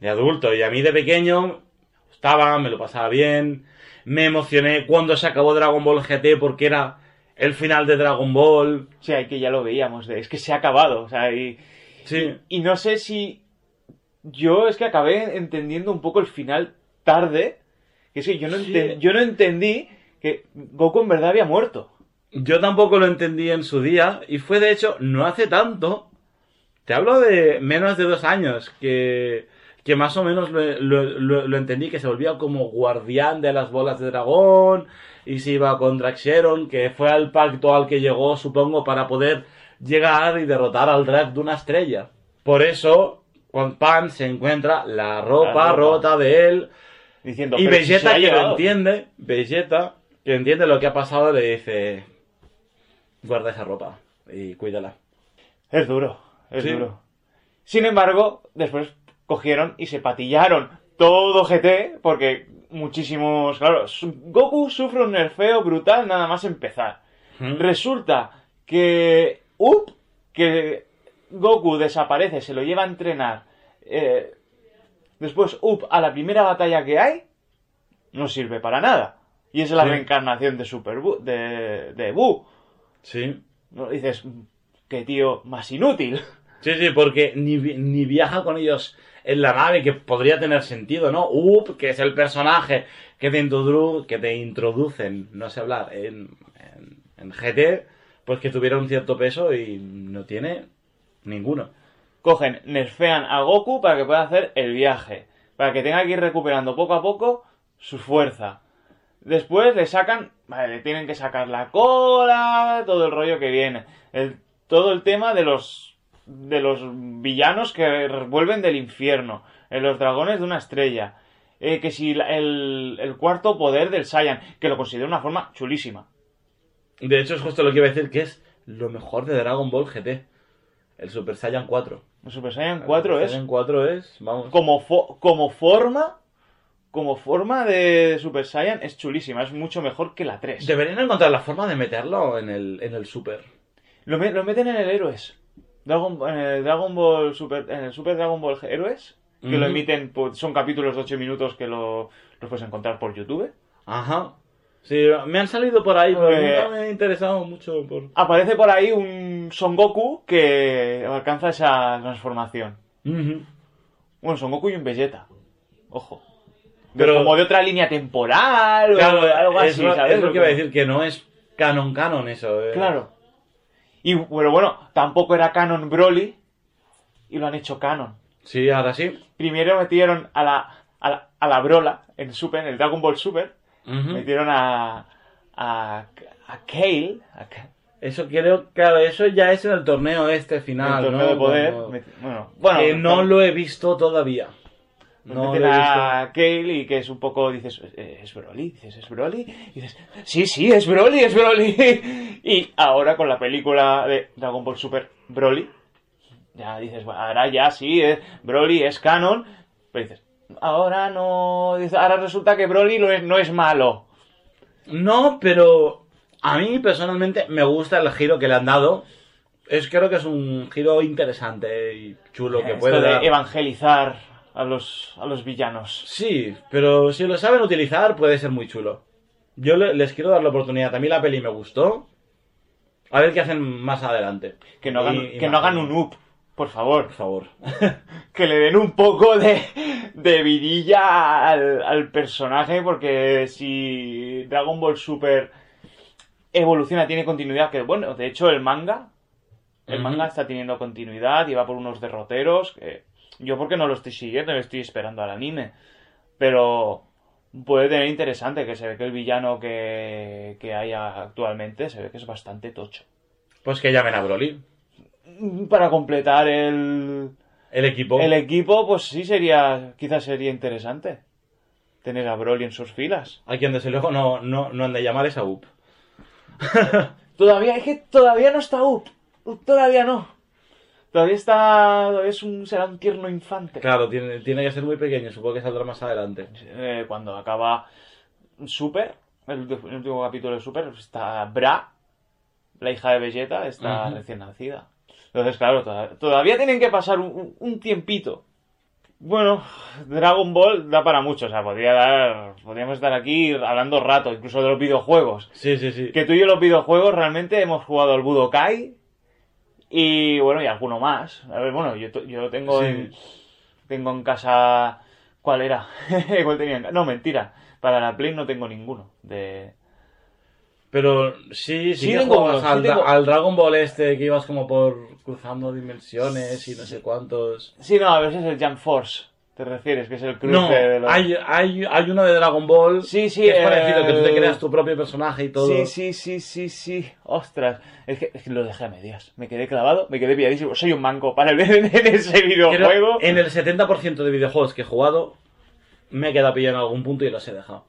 de adulto. Y a mí de pequeño estaba, me lo pasaba bien. Me emocioné cuando se acabó Dragon Ball GT porque era el final de Dragon Ball. O sea, que ya lo veíamos, de, es que se ha acabado, o sea, y... Sí. Y no sé si yo es que acabé entendiendo un poco el final tarde. Que sí, yo no, Sí. enten- yo no entendí que Goku en verdad había muerto. Yo tampoco lo entendí en su día y fue de hecho no hace tanto. Te hablo de menos de dos años que, que más o menos lo, lo- lo- lo entendí, que se volvía como guardián de las bolas de dragón y se iba contra Xeron, que fue al pacto al que llegó, supongo, para poder llegar y derrotar al drag de una estrella. Por eso, con Pan se encuentra la ropa, ropa. rota de él Diciendo, y "Pero si se Vegeta que lo llegado". entiende, Vegeta que entiende lo que ha pasado le dice guarda esa ropa y cuídala. Es duro, es Sí. duro. Sin embargo, después cogieron y se patillaron todo GT porque muchísimos... Claro, Goku sufre un nerfeo brutal nada más empezar. ¿Mm? Resulta que Up, que Goku desaparece, se lo lleva a entrenar. eh, después Up a la primera batalla que hay, no sirve para nada. Y es la Sí. reencarnación de Super Buu, de, de Buu. Sí. ¿No? Dices, qué tío más inútil. Sí, sí, porque ni, ni viaja con ellos en la nave, que podría tener sentido, ¿no? Up, que es el personaje que te, introdu- que te introducen, no sé hablar, en, en, en GT, pues que tuviera un cierto peso y no tiene ninguno. Cogen, nerfean a Goku para que pueda hacer el viaje. Para que tenga que ir recuperando poco a poco su fuerza. Después le sacan, vale, le tienen que sacar la cola, todo el rollo que viene. Todo el tema de los, de los villanos que vuelven del infierno. En los dragones de una estrella. Eh, que si el, el cuarto poder del Saiyan, que lo considero una forma chulísima. De hecho, es justo lo que iba a decir, que es lo mejor de Dragon Ball GT. El Super Saiyan 4. El Super Saiyan 4 el es Saiyan 4 es, vamos. como, fo- como forma, como forma de Super Saiyan es chulísima, es mucho mejor que la 3. Deberían encontrar la forma de meterlo en el, en el Super. Lo, me- lo meten en el Héroes. Dragon, en el Dragon Ball Super, en el Super Dragon Ball Héroes, que lo emiten, son capítulos de 8 minutos que lo, los puedes encontrar por YouTube. Ajá. Sí, me han salido por ahí, pero Eh, nunca me ha interesado mucho por... Aparece por ahí un Son Goku que alcanza esa transformación. Ujú. Bueno, Son Goku y un Vegeta. Ojo. Pero- como de otra línea temporal o Claro, algo es, así, ¿sabes? es lo que iba a decir, que no es canon canon eso. eh. Claro. Y bueno, bueno, tampoco era canon Broly y lo han hecho canon. Sí, ahora sí. Primero metieron a la, a la, a la Brola en Super, en el Dragon Ball Super. Metieron a, a, a Kale, a Eso creo, claro, eso ya es en el torneo este final, el torneo ¿no? de poder. Cuando- Met- bueno, bueno, que no lo he visto todavía. Pues No lo meten he visto. a Kale y que es un poco, dices, "Eh, ¿es Broly? Dices, ¿es Broly? Y dices, sí, sí, es Broly, es Broly. *laughs* y ahora con la película de Dragon Ball Super Broly, ya dices, bueno, ahora ya sí, es, Broly es canon, pero dices, ahora no, ahora resulta que Broly no es, no es malo. No, pero a mí personalmente me gusta el giro que le han dado. Es, creo que es un giro interesante y chulo que Esto puede de evangelizar a los, a los villanos. Sí, pero si lo saben utilizar puede ser muy chulo. Yo le- les quiero dar la oportunidad. A mí la peli me gustó. A ver qué hacen más adelante. Que no hagan, Y- y que no hagan un up, por favor. Por favor. *laughs* que le den un poco de, de vidilla al, al personaje, porque si Dragon Ball Super evoluciona, tiene continuidad, que bueno, de hecho el manga, el manga está teniendo continuidad y va por unos derroteros, que yo porque no lo estoy siguiendo, estoy esperando al anime, pero puede tener interesante, que se ve que el villano que, que hay actualmente se ve que es bastante tocho. Pues que llamen a Broly. Para completar el, El equipo. el equipo, pues sí sería, quizás sería interesante tener a Broly en sus filas. A quien desde luego no, no, no han de llamar es a Up. *laughs* Todavía, es que todavía no está Up. Up todavía no. Todavía está, todavía es un, será un tierno infante. Claro, tiene, tiene que ser muy pequeño. Supongo que saldrá más adelante. Eh, cuando acaba Super, el, último capítulo de Super, está Bra, la hija de Vegeta, está recién nacida. Entonces, claro, toda- todavía tienen que pasar un, tiempito. Bueno, Dragon Ball da para mucho, o sea, podría dar, podríamos estar aquí hablando rato, incluso de los videojuegos. Sí, sí, sí. Que tú y yo los videojuegos realmente hemos jugado al Budokai y bueno, y alguno más. A ver, bueno, yo, yo tengo Sí. en, tengo en casa ¿cuál era? *laughs* ¿Cuál tenía No, mentira. Para la Play no tengo ninguno de Pero sí, sí, Sí que tengo jugabas uno, sí al, tengo- al Dragon Ball este que ibas como por cruzando dimensiones y no sé cuántos. Sí, no, a ver si es el Jump Force. ¿Te refieres? Que es el cruce No, de los... hay, hay, hay uno de Dragon Ball Sí, sí, que es parecido, que tú te creas tu propio personaje y todo. Sí, sí, sí, sí, sí. Ostras. Es que, es que lo dejé a medias. Me quedé clavado, me quedé pilladísimo. Soy un manco para el *laughs* en ese videojuego. en el 70% de videojuegos que he jugado me he quedado pillado en algún punto y los he dejado.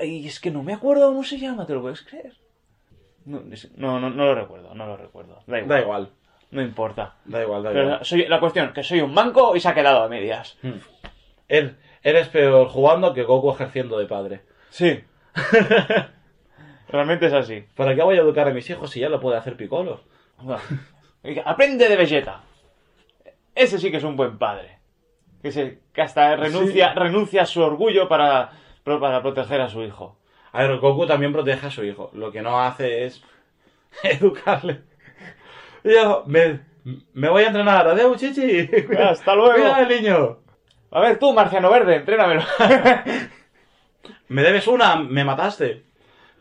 Y es que no me acuerdo cómo se llama, ¿te lo puedes creer? No, no, no, no lo recuerdo, no lo recuerdo. Da igual. Da igual, No importa. da igual, da Pero igual. soy, la cuestión, que soy un manco y se ha quedado a medias. Hmm. Er- Eres peor jugando que Goku ejerciendo de padre. Sí. *laughs* Realmente es así. ¿Para qué voy a educar a mis hijos si ya lo puede hacer Piccolo? Aprende de Vegeta. Ese sí que es un buen padre. Que, se, que hasta renuncia, renuncia a su orgullo para, para proteger a su hijo. A ver, Goku también protege a su hijo. Lo que no hace es *laughs* educarle. Yo me, me voy a entrenar. Adiós, chichi. Hasta *laughs* luego. Cuida al niño. A ver, tú, Marciano Verde, entrénamelo. *laughs* Me debes una, me mataste.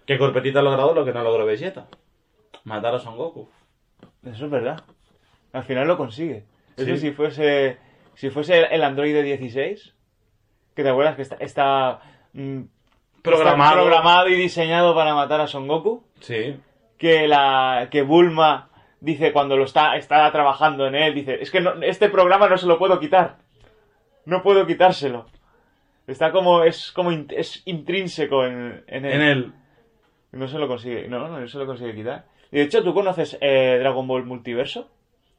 Que Corpetita ha logrado lo que no logró Vegeta. Matar a Son Goku. Eso es verdad. Al final lo consigue. Eso Sí. si fuese si fuese el Android 16, que te acuerdas que está, está, Programado. está programado y diseñado para matar a Son Goku, Sí. que la que Bulma dice cuando lo está está trabajando en él, dice, es que no- este programa no se lo puedo quitar. No puedo quitárselo. Está como es como in- es intrínseco en, en él. En él. No se lo consigue, no, no, no se lo consigue quitar. Y de hecho, ¿tú conoces eh, Dragon Ball Multiverso?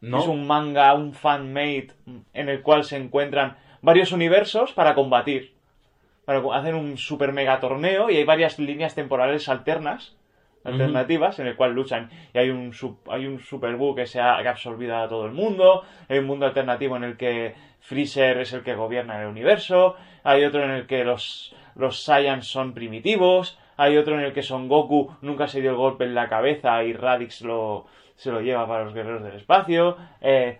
No. Es un manga, un fan-made, en el cual se encuentran varios universos para combatir. Hacen un super mega torneo y hay varias líneas temporales alternas, alternativas, en el cual luchan. Y hay un, sup- hay un super buu que, se ha, que ha absorbido a todo el mundo. Hay un mundo alternativo en el que Freezer es el que gobierna el universo. Hay otro en el que los, los Saiyans son primitivos. Hay otro en el que Son Goku nunca se dio el golpe en la cabeza y Radix lo, se lo lleva para los guerreros del espacio. Eh,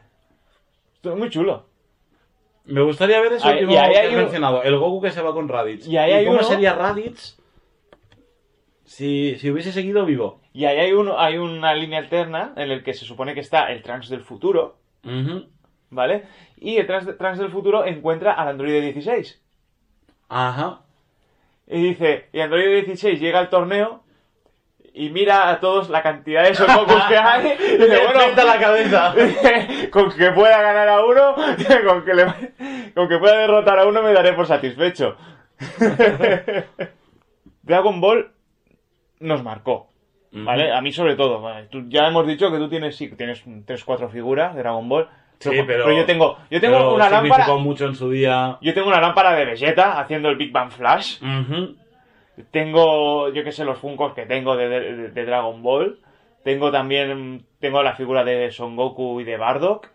muy chulo. Me gustaría ver eso Ahí- último y ahí que hay uno- mencionado. El Goku que se va con Raditz. Y ahí hay cómo uno- sería Raditz si, si hubiese seguido vivo? Y ahí hay, uno, hay una línea alterna en el que se supone que está el Trunks del futuro. ¿vale? Y el Trunks del futuro encuentra al Android 16. Ajá. Y dice, y Android 16 llega al torneo y mira a todos la cantidad de Gokus que hay *laughs* y dice, Le bueno, la cabeza. *laughs* con que pueda ganar a uno, *laughs* con que, le- con que pueda derrotar a uno me daré por satisfecho. Dragon Ball nos marcó. ¿Vale? A mí sobre todo. ¿vale? Tú- ya hemos dicho que tú tienes, sí, tienes 3-4 figuras de Dragon Ball. Sí, pero, yo tengo, yo tengo una lámpara. mucho en su día. Yo tengo una lámpara de Vegeta haciendo el Big Bang Flash. Ujú. Tengo, yo que sé, los Funkos que tengo de, de- de Dragon Ball. Tengo también, tengo la figura de Son Goku y de Bardock.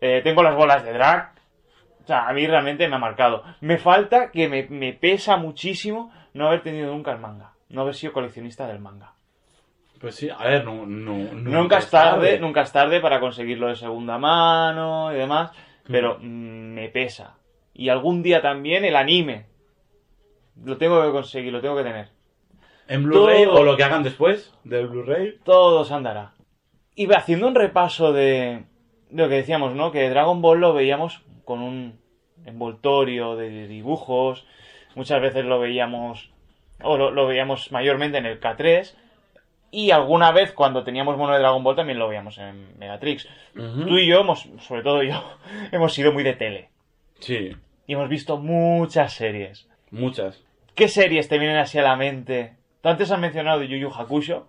Eh, tengo las bolas de Drag. O sea, a mí realmente me ha marcado. Me falta que me, me pesa muchísimo no haber tenido nunca el manga. No haber sido coleccionista del manga. Pues sí, a ver, no, no, Nunca, es tarde, nunca es tarde para conseguirlo de segunda mano y demás, pero mm, me pesa. Y algún día también el anime. Lo tengo que conseguir, lo tengo que tener. En Blu-ray o lo que hagan después del Blu-ray. Todo se andará. Y haciendo un repaso de, de lo que decíamos, ¿no? Que Dragon Ball lo veíamos con un envoltorio de dibujos. Muchas veces lo veíamos, o lo, lo veíamos mayormente en el K3. Y alguna vez cuando teníamos mono de Dragon Ball también lo veíamos en Megatrix. Tú y yo, hemos, sobre todo yo, *laughs* hemos sido muy de tele. Sí, Y hemos visto muchas series. muchas. ¿Qué series te vienen así a la mente? Tú antes has mencionado Yu Yu Hakusho.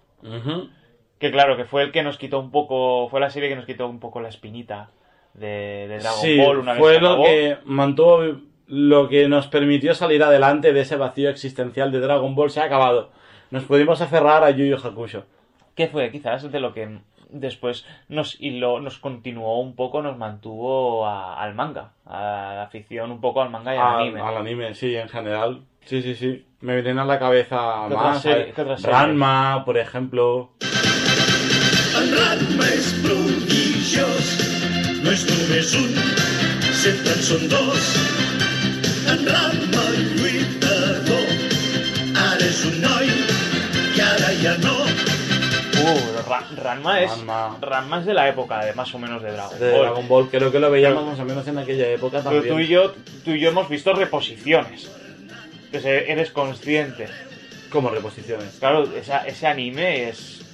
Que claro, que fue el que nos quitó un poco, fue la serie que nos quitó un poco la espinita de, de Dragon Sí, Ball una vez fue que lo acabó. que mantuvo lo que nos permitió salir adelante de ese vacío existencial de Dragon Ball se ha acabado. Nos pudimos aferrar a Yu Yu Hakusho. Que fue quizás de lo que después nos hiló, nos continuó un poco, nos mantuvo a- al manga, a la afición un poco al manga y al Al, anime. al anime, sí, en general. Sí, sí, sí. Me vienen a la cabeza ¿Qué otra más. serie- qué otra serie? Ranma, por ejemplo. Ranma és prodigiós, no només un, sempre en són dos. En Ranma lluitador, ara és un noi i ara ja no. Uh, Ra- Ranma es, Ranma. Ranma es de la época de más o menos de Dragon De Ball. Dragon Ball, creo que lo veíamos más o menos en aquella época Pero también. tú y yo, tú y yo hemos visto reposiciones. Se- eres consciente. Como reposiciones. Claro, esa- ese anime es.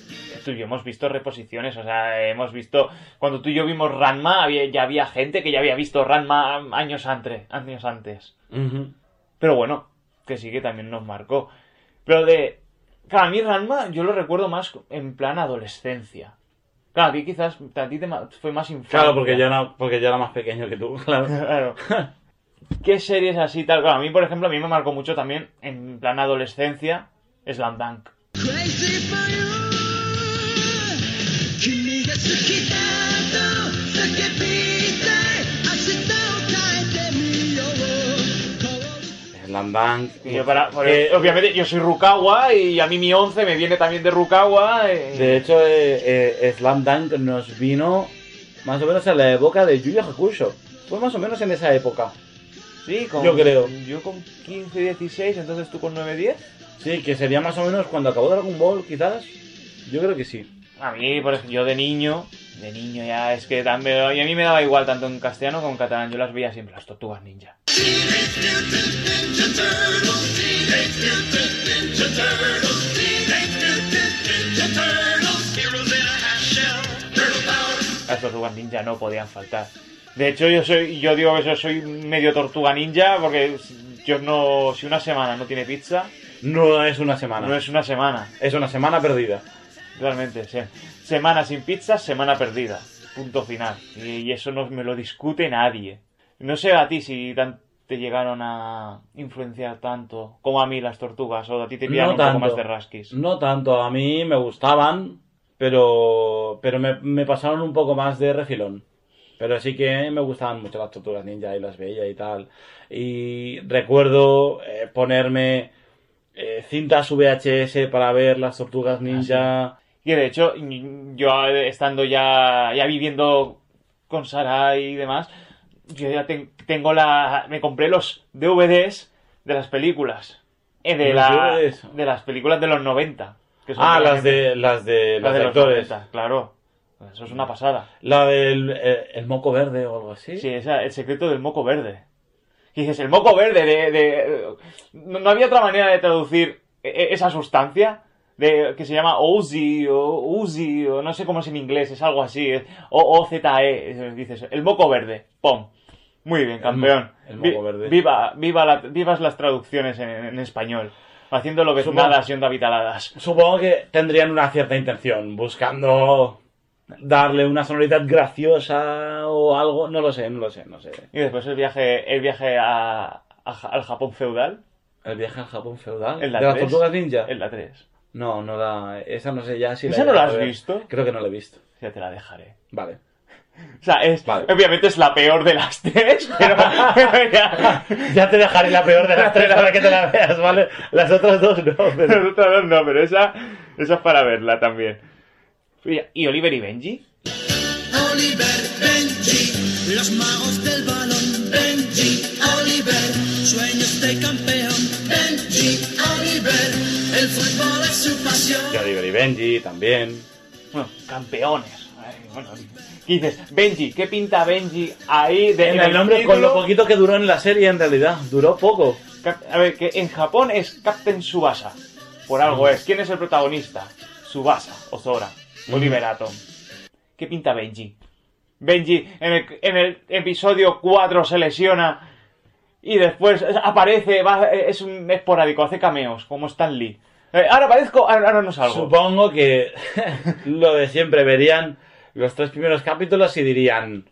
Tú y yo hemos visto reposiciones, o sea, hemos visto. Cuando tú y yo vimos Ranma, había, ya había gente que ya había visto Ranma años antes. Años antes. Ujú. Pero bueno, que sí que también nos marcó. Pero de. Claro, a mí Ranma yo lo recuerdo más en plan adolescencia. Claro, aquí quizás a ti te fue más infancia. Claro, porque ya, era, porque ya era más pequeño que tú, *laughs* claro. Claro. *laughs* ¿Qué series así tal? Claro, a mí, por ejemplo, a mí me marcó mucho también, en plan adolescencia, Slam Dunk. Slam Dunk. Eh, obviamente, yo soy Rukawa y a mí mi 11 me viene también de Rukawa. Eh. De hecho, eh, eh, Slam Dunk nos vino más o menos en la época de Yuya Hakusho. Fue más o menos en esa época sí, con- yo creo. Yo con 15, 16, entonces tú con 9, 10. Sí, que sería más o menos cuando acabó Dragon Ball, quizás. Yo creo que sí. A mí, por ejemplo, yo de niño, de niño ya es que también, y a mí me daba igual tanto en castellano como en catalán, yo las veía siempre, las tortugas ninja. Las tortugas ninja no podían faltar. De hecho, yo soy, yo digo que yo soy medio tortuga ninja porque yo no, si una semana no tiene pizza, No es una semana. no es una semana. Es una semana perdida. Realmente, se- semana sin pizza, semana perdida. Punto final. Y, eso no me lo discute nadie. No sé a ti si tan- te llegaron a influenciar tanto como a mí las tortugas, o a ti te pillaron un poco más de rasquis. No tanto, a mí me gustaban, pero, pero me, me pasaron un poco más de refilón. Pero sí que me gustaban mucho las tortugas ninja y las veía y tal. Y recuerdo eh, ponerme eh, cintas VHS para ver las tortugas ninja. Y de hecho, yo estando ya, ya viviendo con Sara y demás, yo ya ten- tengo la. Me compré los DVDs de las películas. Eh, de, ¿Los la, de las películas de los 90. que son Ah, las de, las de las los de los actores. 90, claro. Eso es una pasada. La del eh, el moco verde o algo así. Sí, esa, el secreto del moco verde. Y dices, el moco verde de... de- no, había otra manera de traducir e- e- esa sustancia de, que se llama Ozi o Uzi o no sé cómo es en inglés, es algo así. es O-O-Z-E. Dices, el moco verde. ¡Pum! Muy bien, campeón. el moco verde. Viva, viva la- vivas las traducciones en, en español. Haciendo lo que nada siendo habitaladas. Supongo que tendrían una cierta intención, buscando darle una sonoridad graciosa o algo. No lo sé, no lo sé, no sé. Y después el viaje, el viaje a- a- al Japón feudal. El viaje al Japón feudal. En la ¿De las 3. tortugas ninja? En la 3. No, no la. Esa no sé ya si ¿Esa he no la has visto? Creo que no la he visto. Ya te la dejaré. Vale. *laughs* O sea, es, Vale. obviamente es la peor de las tres, *laughs* pero *laughs* ya, Ya te dejaré la peor de las tres para que te la veas, ¿vale? Las otras dos no, pero. Las otras dos no, pero esa, esa es para verla también. ¿Y Oliver y Benji? Oliver, Benji, los magos del balón. Benji, Oliver, sueños de campeón. Benji, Oliver, el fútbol es su pasión. Y Oliver y Benji también. Bueno, campeones. Ay, bueno, ¿qué dices? Benji, ¿qué pinta Benji ahí de, En el nombre, con lo poquito que duró en la serie, en realidad. Duró poco. A ver, que en Japón es Captain Subasa. Por algo es. ¿Quién es el protagonista? Subasa o Zora. Oliver Atom. ¿Qué pinta Benji? Benji en el, en el episodio 4 se lesiona y después aparece, va- es un esporádico, hace cameos, como Stan Lee. Eh, ahora aparezco, ahora, no salgo. Supongo que *laughs* lo de siempre verían los tres primeros capítulos y dirían.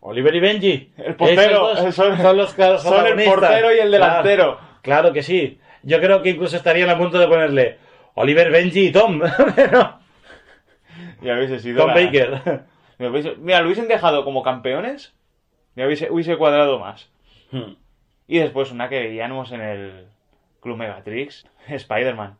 Oliver y Benji. El portero, son- son los son el portero y el Claro, delantero. Claro, que sí. Yo creo que incluso estarían a punto de ponerle Oliver, Benji y Tom. *laughs* Pero Sido Tom la- Baker. *laughs* Mira, lo hubiesen dejado como campeones, me hubiese, hubiese cuadrado más. Hmm. Y después una que veíamos en el Club Megatrix, Spider-Man.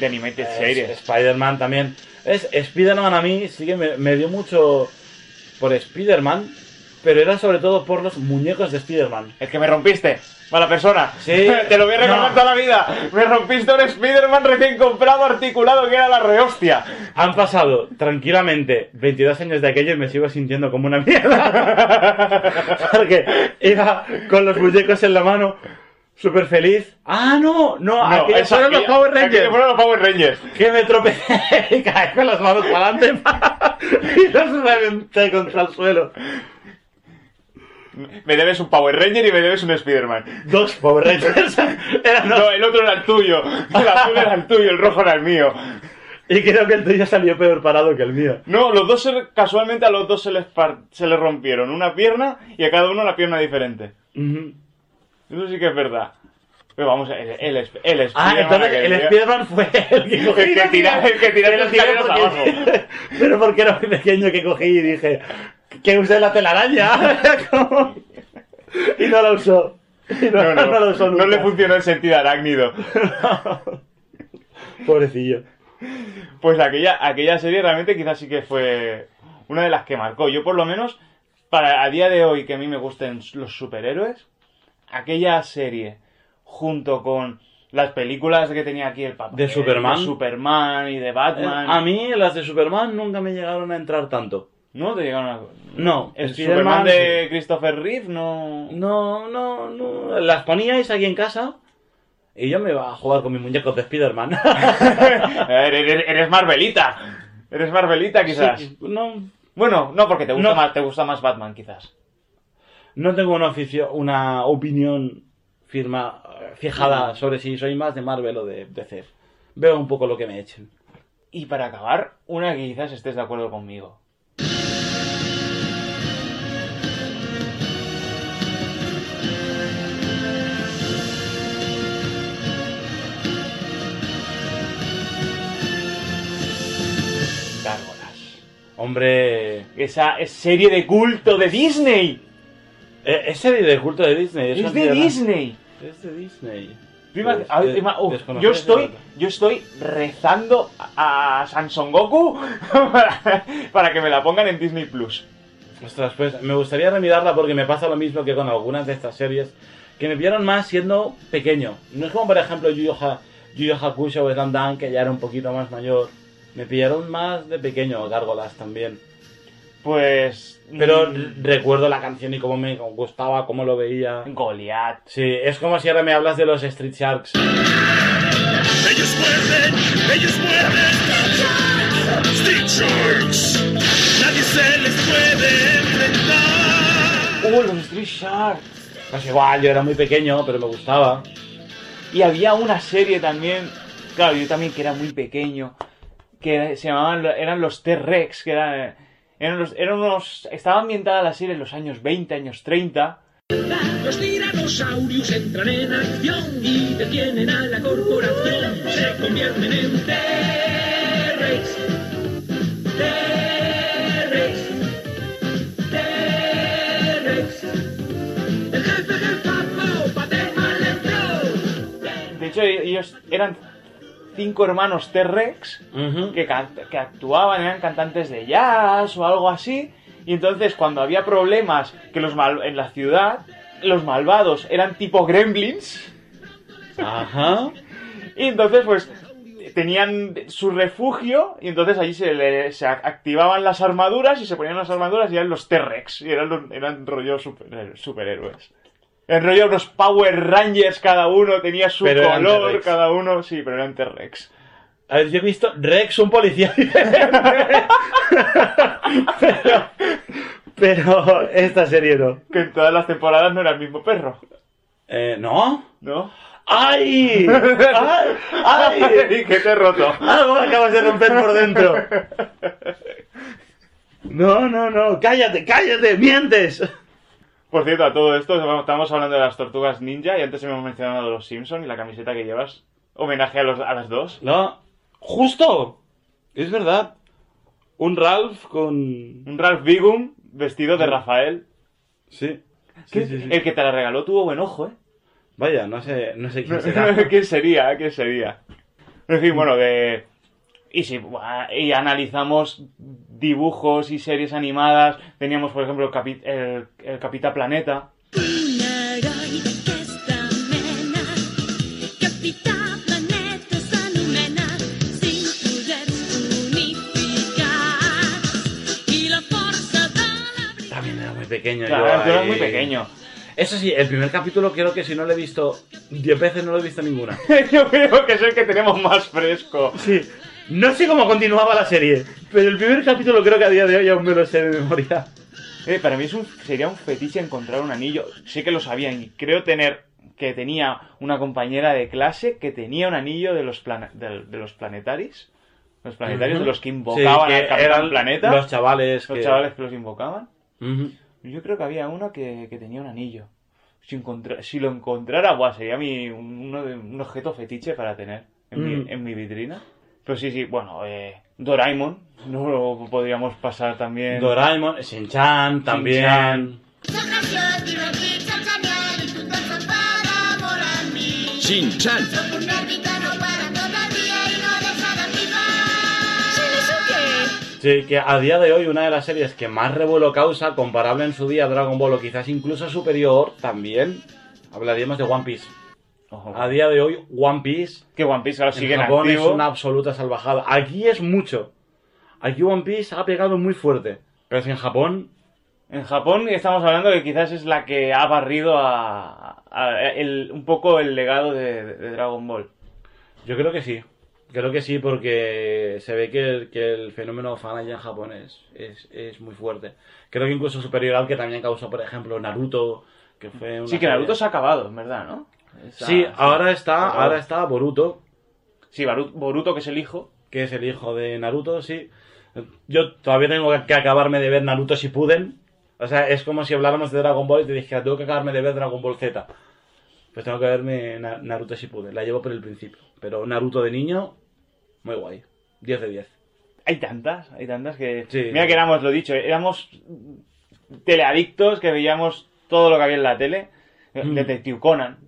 De Animated Es- Series. Spider-Man también. Es, Spider-Man a mí sí que me, me dio mucho por Spider-Man, pero era sobre todo por los muñecos de Spider-Man. El que me rompiste, mala persona. Sí. *laughs* Te lo voy a recordar No. toda la vida. Me rompiste un Spider-Man recién comprado, articulado, que era la rehostia. Han pasado tranquilamente 22 años de aquello y me sigo sintiendo como una mierda. *laughs* Porque iba con los muñecos en la mano, súper feliz. ¡Ah, no! No, aquellos esa- fueron los Power Rangers. fueron los Power Rangers. Que me tropecé *laughs* y caí con las manos para adelante *laughs* y los reventé contra el suelo. Me debes un Power Ranger y me debes un Spider-Man. Dos Power Rangers. *laughs* Eran dos. No, el otro era el tuyo. El azul era el tuyo, el rojo era el mío. Y creo que el tuyo salió peor parado que el mío. No, los dos, se- casualmente a los dos se les, par- se les rompieron una pierna y a cada uno la pierna diferente. Eso sí que es verdad. Pero vamos, el, el, el, el Ah, entonces aquel el Spiderman fue el que cogí. *laughs* El que el que tira Pero las tiré escaleras porque- abajo. *laughs* Pero porque era muy pequeño que cogí y dije que use la telaraña. *laughs* Y no la usó. Y no, No, no, no usó no nunca. le funcionó el sentido arácnido. Pobrecillo. Pues aquella, aquella serie realmente quizás sí que fue una de las que marcó. Yo por lo menos, para a día de hoy que a mí me gusten los superhéroes, aquella serie, junto con las películas que tenía aquí el papá. ¿De Superman? De Superman y de Batman. A mí las de Superman nunca me llegaron a entrar tanto. ¿No te llegaron a... No, El Superman de sí. Christopher Reeve no... No, no, no. Las poníais aquí en casa y yo me iba a jugar con mis muñecos de Spiderman. *laughs* eres, eres Marvelita. Eres Marvelita quizás. Sí, no, Bueno, no, porque te gusta, No. más, te gusta más Batman quizás. No tengo una, oficio- una opinión firma, eh, fijada sobre si soy más de Marvel o de DC. Veo un poco lo que me echen. Y para acabar, una que quizás estés de acuerdo conmigo. Gárgolas. Hombre, Esa es serie de culto de Disney. Eh, es serie de culto de Disney. eso Es de. Disney. Es de Disney. Tú ima- Pues, a ver, de- ima- uf, desconocer yo estoy, yo estoy rezando a, a Samsung Goku *laughs* para, para que me la pongan en Disney Plus. Ostras, pues me gustaría remirarla porque me pasa lo mismo que con algunas de estas series que me vieron más siendo pequeño. No es como por ejemplo Yu Yu Hakusho o Slam Dunk, que ya era un poquito más mayor. Me pillaron más de pequeño, Gárgolas también. Pues. Pero mm, recuerdo la canción y cómo me gustaba, cómo lo veía. Goliath. Sí, es como si ahora me hablas de los Street Sharks. Ellos muerden, ellos muerden. Street Sharks. Nadie se les puede enfrentar. ¡Uh, los Street Sharks! Pues igual, yo era muy pequeño, pero me gustaba. Y había una serie también, claro, yo también que era muy pequeño, que se llamaban, eran los T-Rex, que eran, eran, los, eran unos, estaba ambientada la serie en los años 20, años 30, Los tiranosaurios entran en acción y detienen a la corporación. Se convierten en T-Rex. T-Rex. T-Rex. El jefe Paterman le entró. de hecho ellos eran cinco hermanos T-Rex, que, actuaban, eran cantantes de jazz o algo así, y entonces cuando había problemas que los mal- en la ciudad, los malvados eran tipo gremlins, Ajá. *laughs* Y entonces, pues, tenían su refugio y entonces allí se, le- se activaban las armaduras y se ponían las armaduras y eran los T-Rex. Y eran, eran rollo super- superhéroes. En rollo unos Power Rangers cada uno, tenía su Pero color cada uno. Sí, pero eran T-Rex. A ver, yo he visto Rex, un policía *laughs* pero, pero esta serie no. Que en todas las temporadas no era el mismo perro. Eh, ¿No? ¿No? ¡Ay! ¡Ay! ¡Ay! *laughs* que te he roto. Algo me acabas de romper por dentro. No, no, no. Cállate, cállate, mientes. Por cierto, a todo esto, estamos hablando de las tortugas ninja y antes hemos mencionado los Simpsons y la camiseta que llevas. Homenaje a, los, a las dos. No, justo. Es verdad. Un Ralph con... Un Ralph Bigum vestido de Rafael. Sí. Sí, sí, sí. El que te la regaló tuvo buen ojo, ¿eh? Vaya, no sé, no sé quién será. *laughs* ¿Quién sería? ¿Quién sería? En fin, bueno, de... Y sí, y analizamos dibujos y series animadas. Teníamos, por ejemplo, el, Capi Planeta. También era muy pequeño. Era muy pequeño. Eso sí, el primer capítulo creo que si no lo he visto 10 veces no lo he visto ninguna. *laughs* yo creo que es el que tenemos más fresco. Sí, no sé cómo continuaba la serie, pero el primer capítulo creo que a día de hoy aún me lo sé de memoria. Eh, para mí es un, sería un fetiche encontrar un anillo. Sí que lo sabían y creo tener que tenía una compañera de clase que tenía un anillo de los, del- de, los planetaris. Los planetarios de los que invocaban Sí, que al eran Planeta. Los chavales. Los que- chavales que los invocaban. Ujú. Yo creo que había uno que, que tenía un anillo. Si, encontra- si lo encontrara, buah, sería mi, un, objeto fetiche para tener en, Mm. mi, en mi vitrina. Pero sí, sí, bueno, eh, Doraemon, no lo podríamos pasar también. Doraemon, Shin-Chan también. Shin-Chan. Sí, que a día de hoy una de las series que más revuelo causa, comparable en su día a Dragon Ball o quizás incluso superior, también hablaríamos de One Piece. Ojo. A día de hoy, One Piece Que One Piece ahora sigue en en Japón es una absoluta salvajada. Aquí es mucho. Aquí One Piece ha pegado muy fuerte. Pero si en Japón, En Japón estamos hablando que quizás es la que ha barrido a, a- el- un poco el legado de, de Dragon Ball. yo creo que sí. Creo que sí, porque se ve que el, que el fenómeno fan allá en Japón es, es, es muy fuerte. Creo que incluso superior al que también causó, por ejemplo, Naruto, que fue una Sí, que serie- Naruto se ha acabado, en verdad, ¿no? Esa- Sí, ahora está, ahora está Boruto, Sí, Boruto, que es el hijo. que es el hijo de Naruto, sí. Yo todavía tengo que acabarme de ver Naruto Shippuden. O sea, es como si habláramos de Dragon Ball y te dijera, tengo que acabarme de ver Dragon Ball Z. Pues tengo que verme Na- Naruto Shippuden. La llevo por el principio. Pero Naruto de niño, muy guay. 10 de 10. Hay tantas, hay tantas que... Sí. Mira que éramos, lo dicho, éramos teleadictos que veíamos todo lo que había en la tele. Mm. Detective Conan.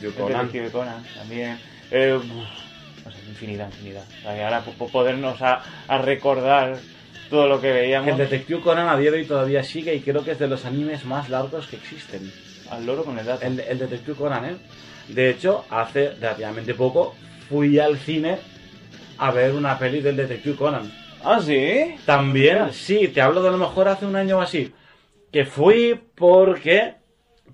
Detective Conan. Detective Conan también. Eh, no sé, infinidad, infinidad. Ahora po- po- podernos a, a recordar todo lo que veíamos. El Detective Conan a día de hoy todavía sigue y creo que es de los animes más largos que existen. Al loro con el dato. El, el Detective Conan, ¿eh? De hecho, hace relativamente poco fui al cine a ver una peli del Detective Conan. Ah, sí. También, sí, te hablo de a lo mejor hace un año o así. Que fui porque,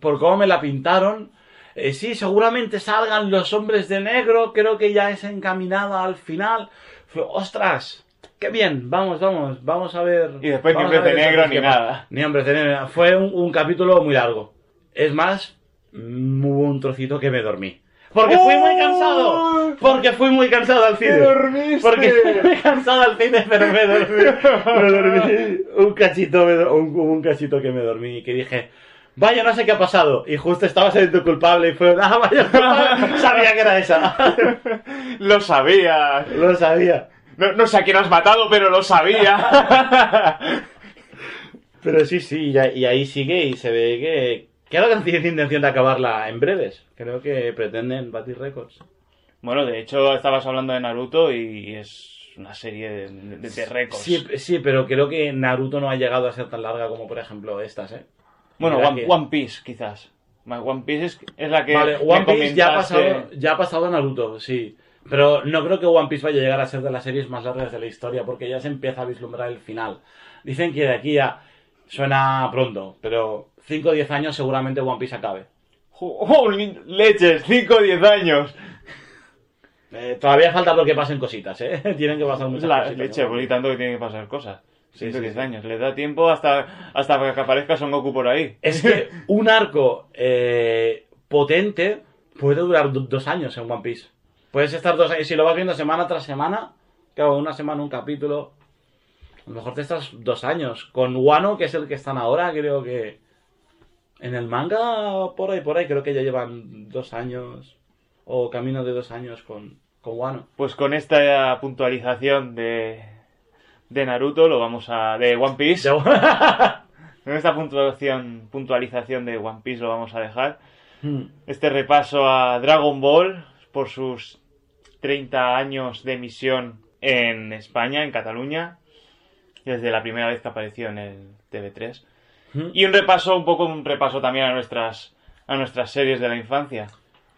por cómo me la pintaron, eh, sí, seguramente salgan los hombres de negro, creo que ya es encaminada al final. Ostras, qué bien, vamos, vamos, vamos a ver. Y después ni hombres de negro ni nada. Ni hombres de negro, fue un, un capítulo muy largo. Es más, mm, hubo un trocito que me dormí. Porque fui muy cansado. Porque fui muy cansado al cine. ¡Te dormiste! Porque fui muy cansado al cine, pero me dormí. *laughs* Me dormí. Un cachito, me un cachito que me dormí y que dije, vaya, no sé qué ha pasado. Y justo estaba siendo culpable y fue, *laughs* ah, vaya, culpable. sabía que era esa. *laughs* Lo sabía. Lo sabía. No, no sé a quién has matado, pero lo sabía. *laughs* Pero sí, sí, y, ahí- sigue y se ve que, que ahora no tienen intención de acabarla en breves. Creo que pretenden batir récords. bueno, de hecho, estabas hablando de Naruto y es una serie de, de- de récords. Sí, sí, pero creo que Naruto no ha llegado a ser tan larga como, por ejemplo, estas, ¿eh? Bueno, One, Piece, quizás. One Piece es, es la que. Vale, One Piece ya ha, pasado, ya ha pasado Naruto, sí. Pero no creo que One Piece vaya a llegar a ser de las series más largas de la historia, porque ya se empieza a vislumbrar el final. Dicen que de aquí a... Suena pronto, pero 5 o 10 años seguramente One Piece acabe. ¡Oh, leches! 5 o 10 años. Eh, todavía falta porque pasen cositas, ¿eh? *laughs* Tienen que pasar muchas La cositas. leche, ¿no? por tanto que tiene que pasar cosas. Sí, 5 o sí, 10 sí. años. Le da tiempo hasta, hasta que aparezca Son Goku por ahí. Es que *laughs* un arco eh, potente puede durar do- dos años en One Piece. Puedes estar dos años, si lo vas viendo semana tras semana, claro, una semana un capítulo, a lo mejor te estás dos años. Con Wano, que es el que están ahora, creo que en el manga, por ahí, por ahí, creo que ya llevan dos años, o camino de dos años con, con Wano. Pues con esta puntualización de, de Naruto lo vamos a... de One Piece. *laughs* Con esta puntuación, puntualización de One Piece lo vamos a dejar. Hmm. Este repaso a Dragon Ball por sus 30 años de emisión en España, en Cataluña, desde la primera vez que apareció en el TV3. Hmm. Y un repaso, un poco un repaso también a nuestras, a nuestras series de la infancia.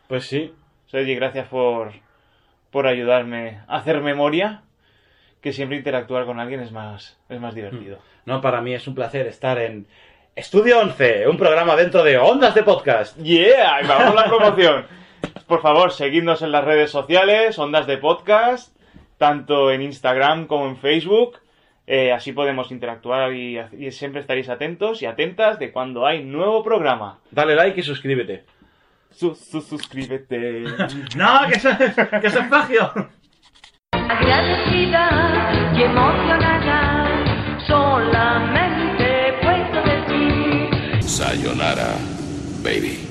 Pues sí, Sergi, gracias por, por ayudarme a hacer memoria, que siempre interactuar con alguien es más, es más divertido. no, para mí es un placer estar en Estudio 11, un programa dentro de Ondas de Podcast. ¡Yeah! Y vamos a la promoción. Por favor, seguidnos en las redes sociales, Ondas de Podcast, tanto en Instagram como en Facebook. Eh, así podemos interactuar y, y siempre estaréis atentos y atentas de cuando hay nuevo programa. Dale like y suscríbete. Su, su- suscríbete. *laughs* No, que eso, que eso es plagio. Agradecida y emocionada, solamente puedo decir. Sayonara, baby.